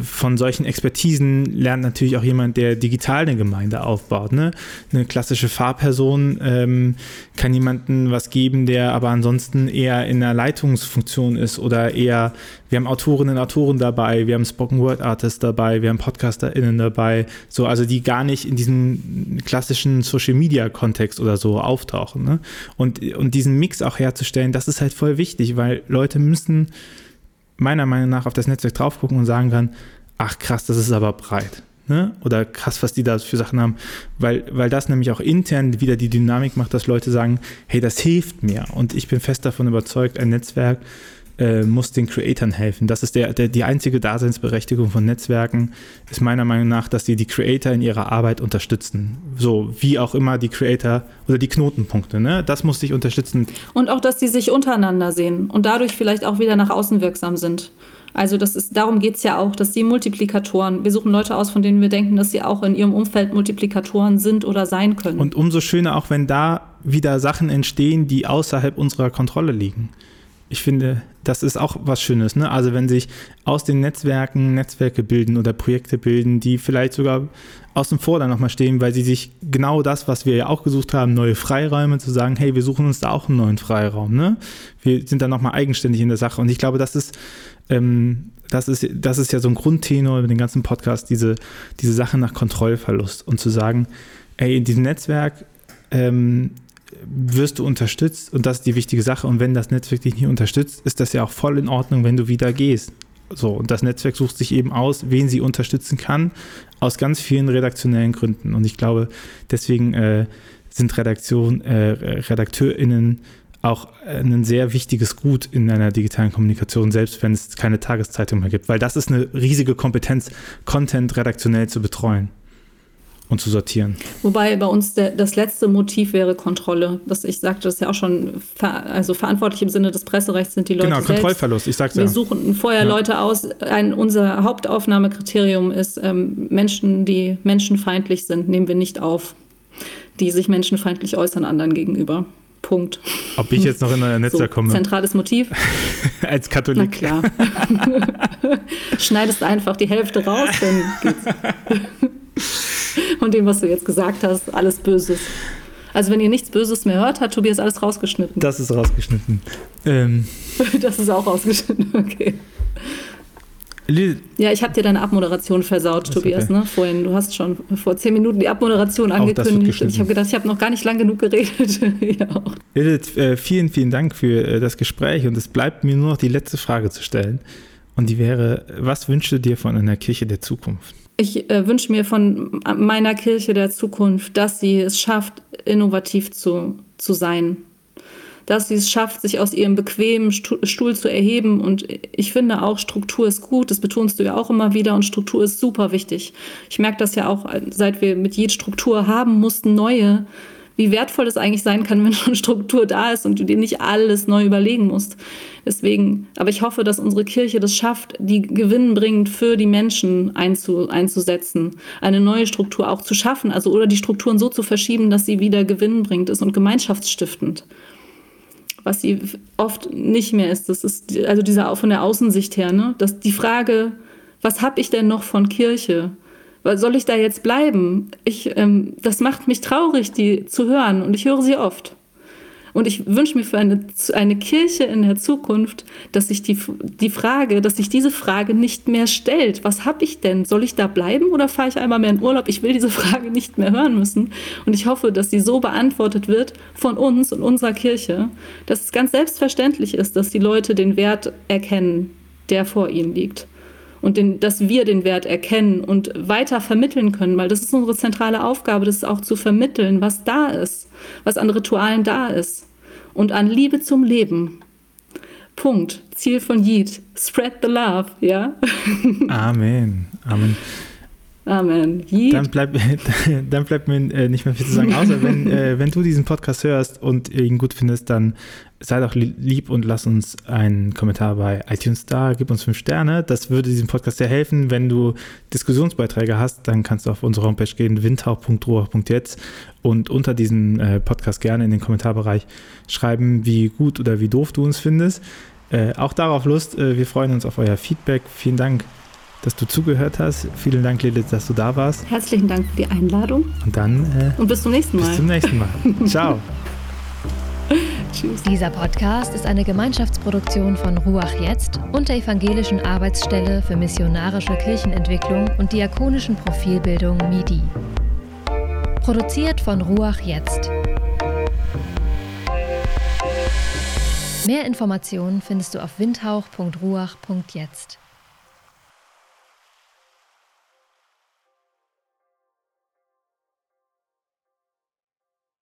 von solchen Expertisen lernt natürlich auch jemand, der digital eine Gemeinde aufbaut. Ne? Eine klassische Fahrperson ähm, kann jemandem was geben, der aber ansonsten eher in einer Leitungsfunktion ist oder eher, wir haben Autorinnen und Autoren dabei, wir haben Spoken Word Artists dabei, wir haben PodcasterInnen dabei, so, also die gar nicht in diesem klassischen Social Media Kontext oder so auftauchen. Ne? Und, und diesen Mix auch herzustellen, das ist halt voll wichtig, weil Leute müssen meiner Meinung nach auf das Netzwerk drauf gucken und sagen kann, ach krass, das ist aber breit. Ne? Oder krass, was die da für Sachen haben, weil, weil das nämlich auch intern wieder die Dynamik macht, dass Leute sagen, hey, das hilft mir. Und ich bin fest davon überzeugt, ein Netzwerk äh, muss den Creatoren helfen. Das ist der, der, die einzige Daseinsberechtigung von Netzwerken, ist meiner Meinung nach, dass sie die Creator in ihrer Arbeit unterstützen. So, wie auch immer die Creator oder die Knotenpunkte, ne? Das muss sich unterstützen. Und auch, dass sie sich untereinander sehen und dadurch vielleicht auch wieder nach außen wirksam sind. Also das ist, darum geht es ja auch, dass die Multiplikatoren, wir suchen Leute aus, von denen wir denken, dass sie auch in ihrem Umfeld Multiplikatoren sind oder sein können. Und umso schöner auch, wenn da wieder Sachen entstehen, die außerhalb unserer Kontrolle liegen ich finde, das ist auch was Schönes. Ne? Also wenn sich aus den Netzwerken Netzwerke bilden oder Projekte bilden, die vielleicht sogar außen vor dann nochmal stehen, weil sie sich genau das, was wir ja auch gesucht haben, neue Freiräume zu sagen, hey, wir suchen uns da auch einen neuen Freiraum. Ne? Wir sind dann nochmal eigenständig in der Sache. Und ich glaube, das ist, ähm, das ist, das ist ja so ein Grundtenor über den ganzen Podcast, diese, diese Sache nach Kontrollverlust und zu sagen, ey, in diesem Netzwerk ähm, wirst du unterstützt und das ist die wichtige Sache. Und wenn das Netzwerk dich nicht unterstützt, ist das ja auch voll in Ordnung, wenn du wieder gehst. So, und das Netzwerk sucht sich eben aus, wen sie unterstützen kann, aus ganz vielen redaktionellen Gründen. Und ich glaube, deswegen äh, sind Redaktion, äh, RedakteurInnen auch ein sehr wichtiges Gut in einer digitalen Kommunikation, selbst wenn es keine Tageszeitung mehr gibt, weil das ist eine riesige Kompetenz, Content redaktionell zu betreuen und zu sortieren. Wobei bei uns der, das letzte Motiv wäre Kontrolle. Das, ich sagte das ja auch schon, ver, also verantwortlich im Sinne des Presserechts sind die Leute. Genau, Kontrollverlust, ich sag's ja. Wir suchen vorher ja. Leute aus. Ein, unser Hauptaufnahmekriterium ist, ähm, Menschen, die menschenfeindlich sind, nehmen wir nicht auf, die sich menschenfeindlich äußern anderen gegenüber. Punkt. Ob ich jetzt noch in euer Netzwerk So, komme? zentrales Motiv. Als Na Katholik. klar. Schneidest einfach die Hälfte raus, dann geht's. Und dem, was du jetzt gesagt hast, alles Böses. Also wenn ihr nichts Böses mehr hört, hat Tobias alles rausgeschnitten. Das ist rausgeschnitten. Ähm, Das ist auch rausgeschnitten, okay. Lil, Ja, ich habe dir deine Abmoderation versaut, Tobias, okay. ne? Vorhin. Du hast schon vor zehn Minuten die Abmoderation angekündigt. Ich habe gedacht, ich habe noch gar nicht lang genug geredet. ja, auch. Lilith, äh, vielen, vielen Dank für äh, das Gespräch und es bleibt mir nur noch die letzte Frage zu stellen. Und die wäre, was wünschst du dir von einer Kirche der Zukunft? Ich äh, wünsche mir von meiner Kirche der Zukunft, dass sie es schafft, innovativ zu, zu sein. Dass sie es schafft, sich aus ihrem bequemen Stu- Stuhl zu erheben. Und ich finde auch, Struktur ist gut. Das betonst du ja auch immer wieder. Und Struktur ist super wichtig. Ich merke das ja auch, seit wir mit jeder Struktur haben mussten, neue, wie wertvoll das eigentlich sein kann, wenn schon Struktur da ist und du dir nicht alles neu überlegen musst. Deswegen, aber ich hoffe, dass unsere Kirche das schafft, die gewinnbringend für die Menschen einzu, einzusetzen, eine neue Struktur auch zu schaffen, also oder die Strukturen so zu verschieben, dass sie wieder gewinnbringend ist und gemeinschaftsstiftend. Was sie oft nicht mehr ist. Das ist also dieser von der Außensicht her, ne? Dass die Frage, was habe ich denn noch von Kirche? Soll ich da jetzt bleiben? Ich, ähm, das macht mich traurig, die zu hören und ich höre sie oft. Und ich wünsche mir für eine, eine Kirche in der Zukunft, dass sich die, die Frage, dass sich diese Frage nicht mehr stellt. Was habe ich denn? Soll ich da bleiben oder fahre ich einmal mehr in Urlaub? Ich will diese Frage nicht mehr hören müssen. Und ich hoffe, dass sie so beantwortet wird von uns und unserer Kirche, dass es ganz selbstverständlich ist, dass die Leute den Wert erkennen, der vor ihnen liegt. Und den, dass wir den Wert erkennen und weiter vermitteln können, weil das ist unsere zentrale Aufgabe, das auch zu vermitteln, was da ist, was an Ritualen da ist. Und an Liebe zum Leben. Punkt. Ziel von Yeet. Spread the love, ja? Amen. Amen. Amen. Yeet. Dann bleibt, dann bleibt mir äh, nicht mehr viel zu sagen, außer wenn, äh, wenn du diesen Podcast hörst und ihn gut findest, dann sei doch li- lieb und lass uns einen Kommentar bei iTunes da, gib uns fünf Sterne. Das würde diesem Podcast sehr helfen. Wenn du Diskussionsbeiträge hast, dann kannst du auf unsere Homepage gehen, windhauch.ruhr.jetzt und unter diesem äh, Podcast gerne in den Kommentarbereich schreiben, wie gut oder wie doof du uns findest. Äh, auch darauf Lust. Äh, wir freuen uns auf euer Feedback. Vielen Dank, dass du zugehört hast. Vielen Dank, Lilith, dass du da warst. Herzlichen Dank für die Einladung Und dann äh, und bis zum nächsten Mal. bis zum nächsten Mal. Ciao. Tschüss. Dieser Podcast ist eine Gemeinschaftsproduktion von Ruach Jetzt und der Evangelischen Arbeitsstelle für missionarische Kirchenentwicklung und diakonischen Profilbildung MIDI. Produziert von Ruach Jetzt. Mehr Informationen findest du auf windhauch.ruach.jetzt.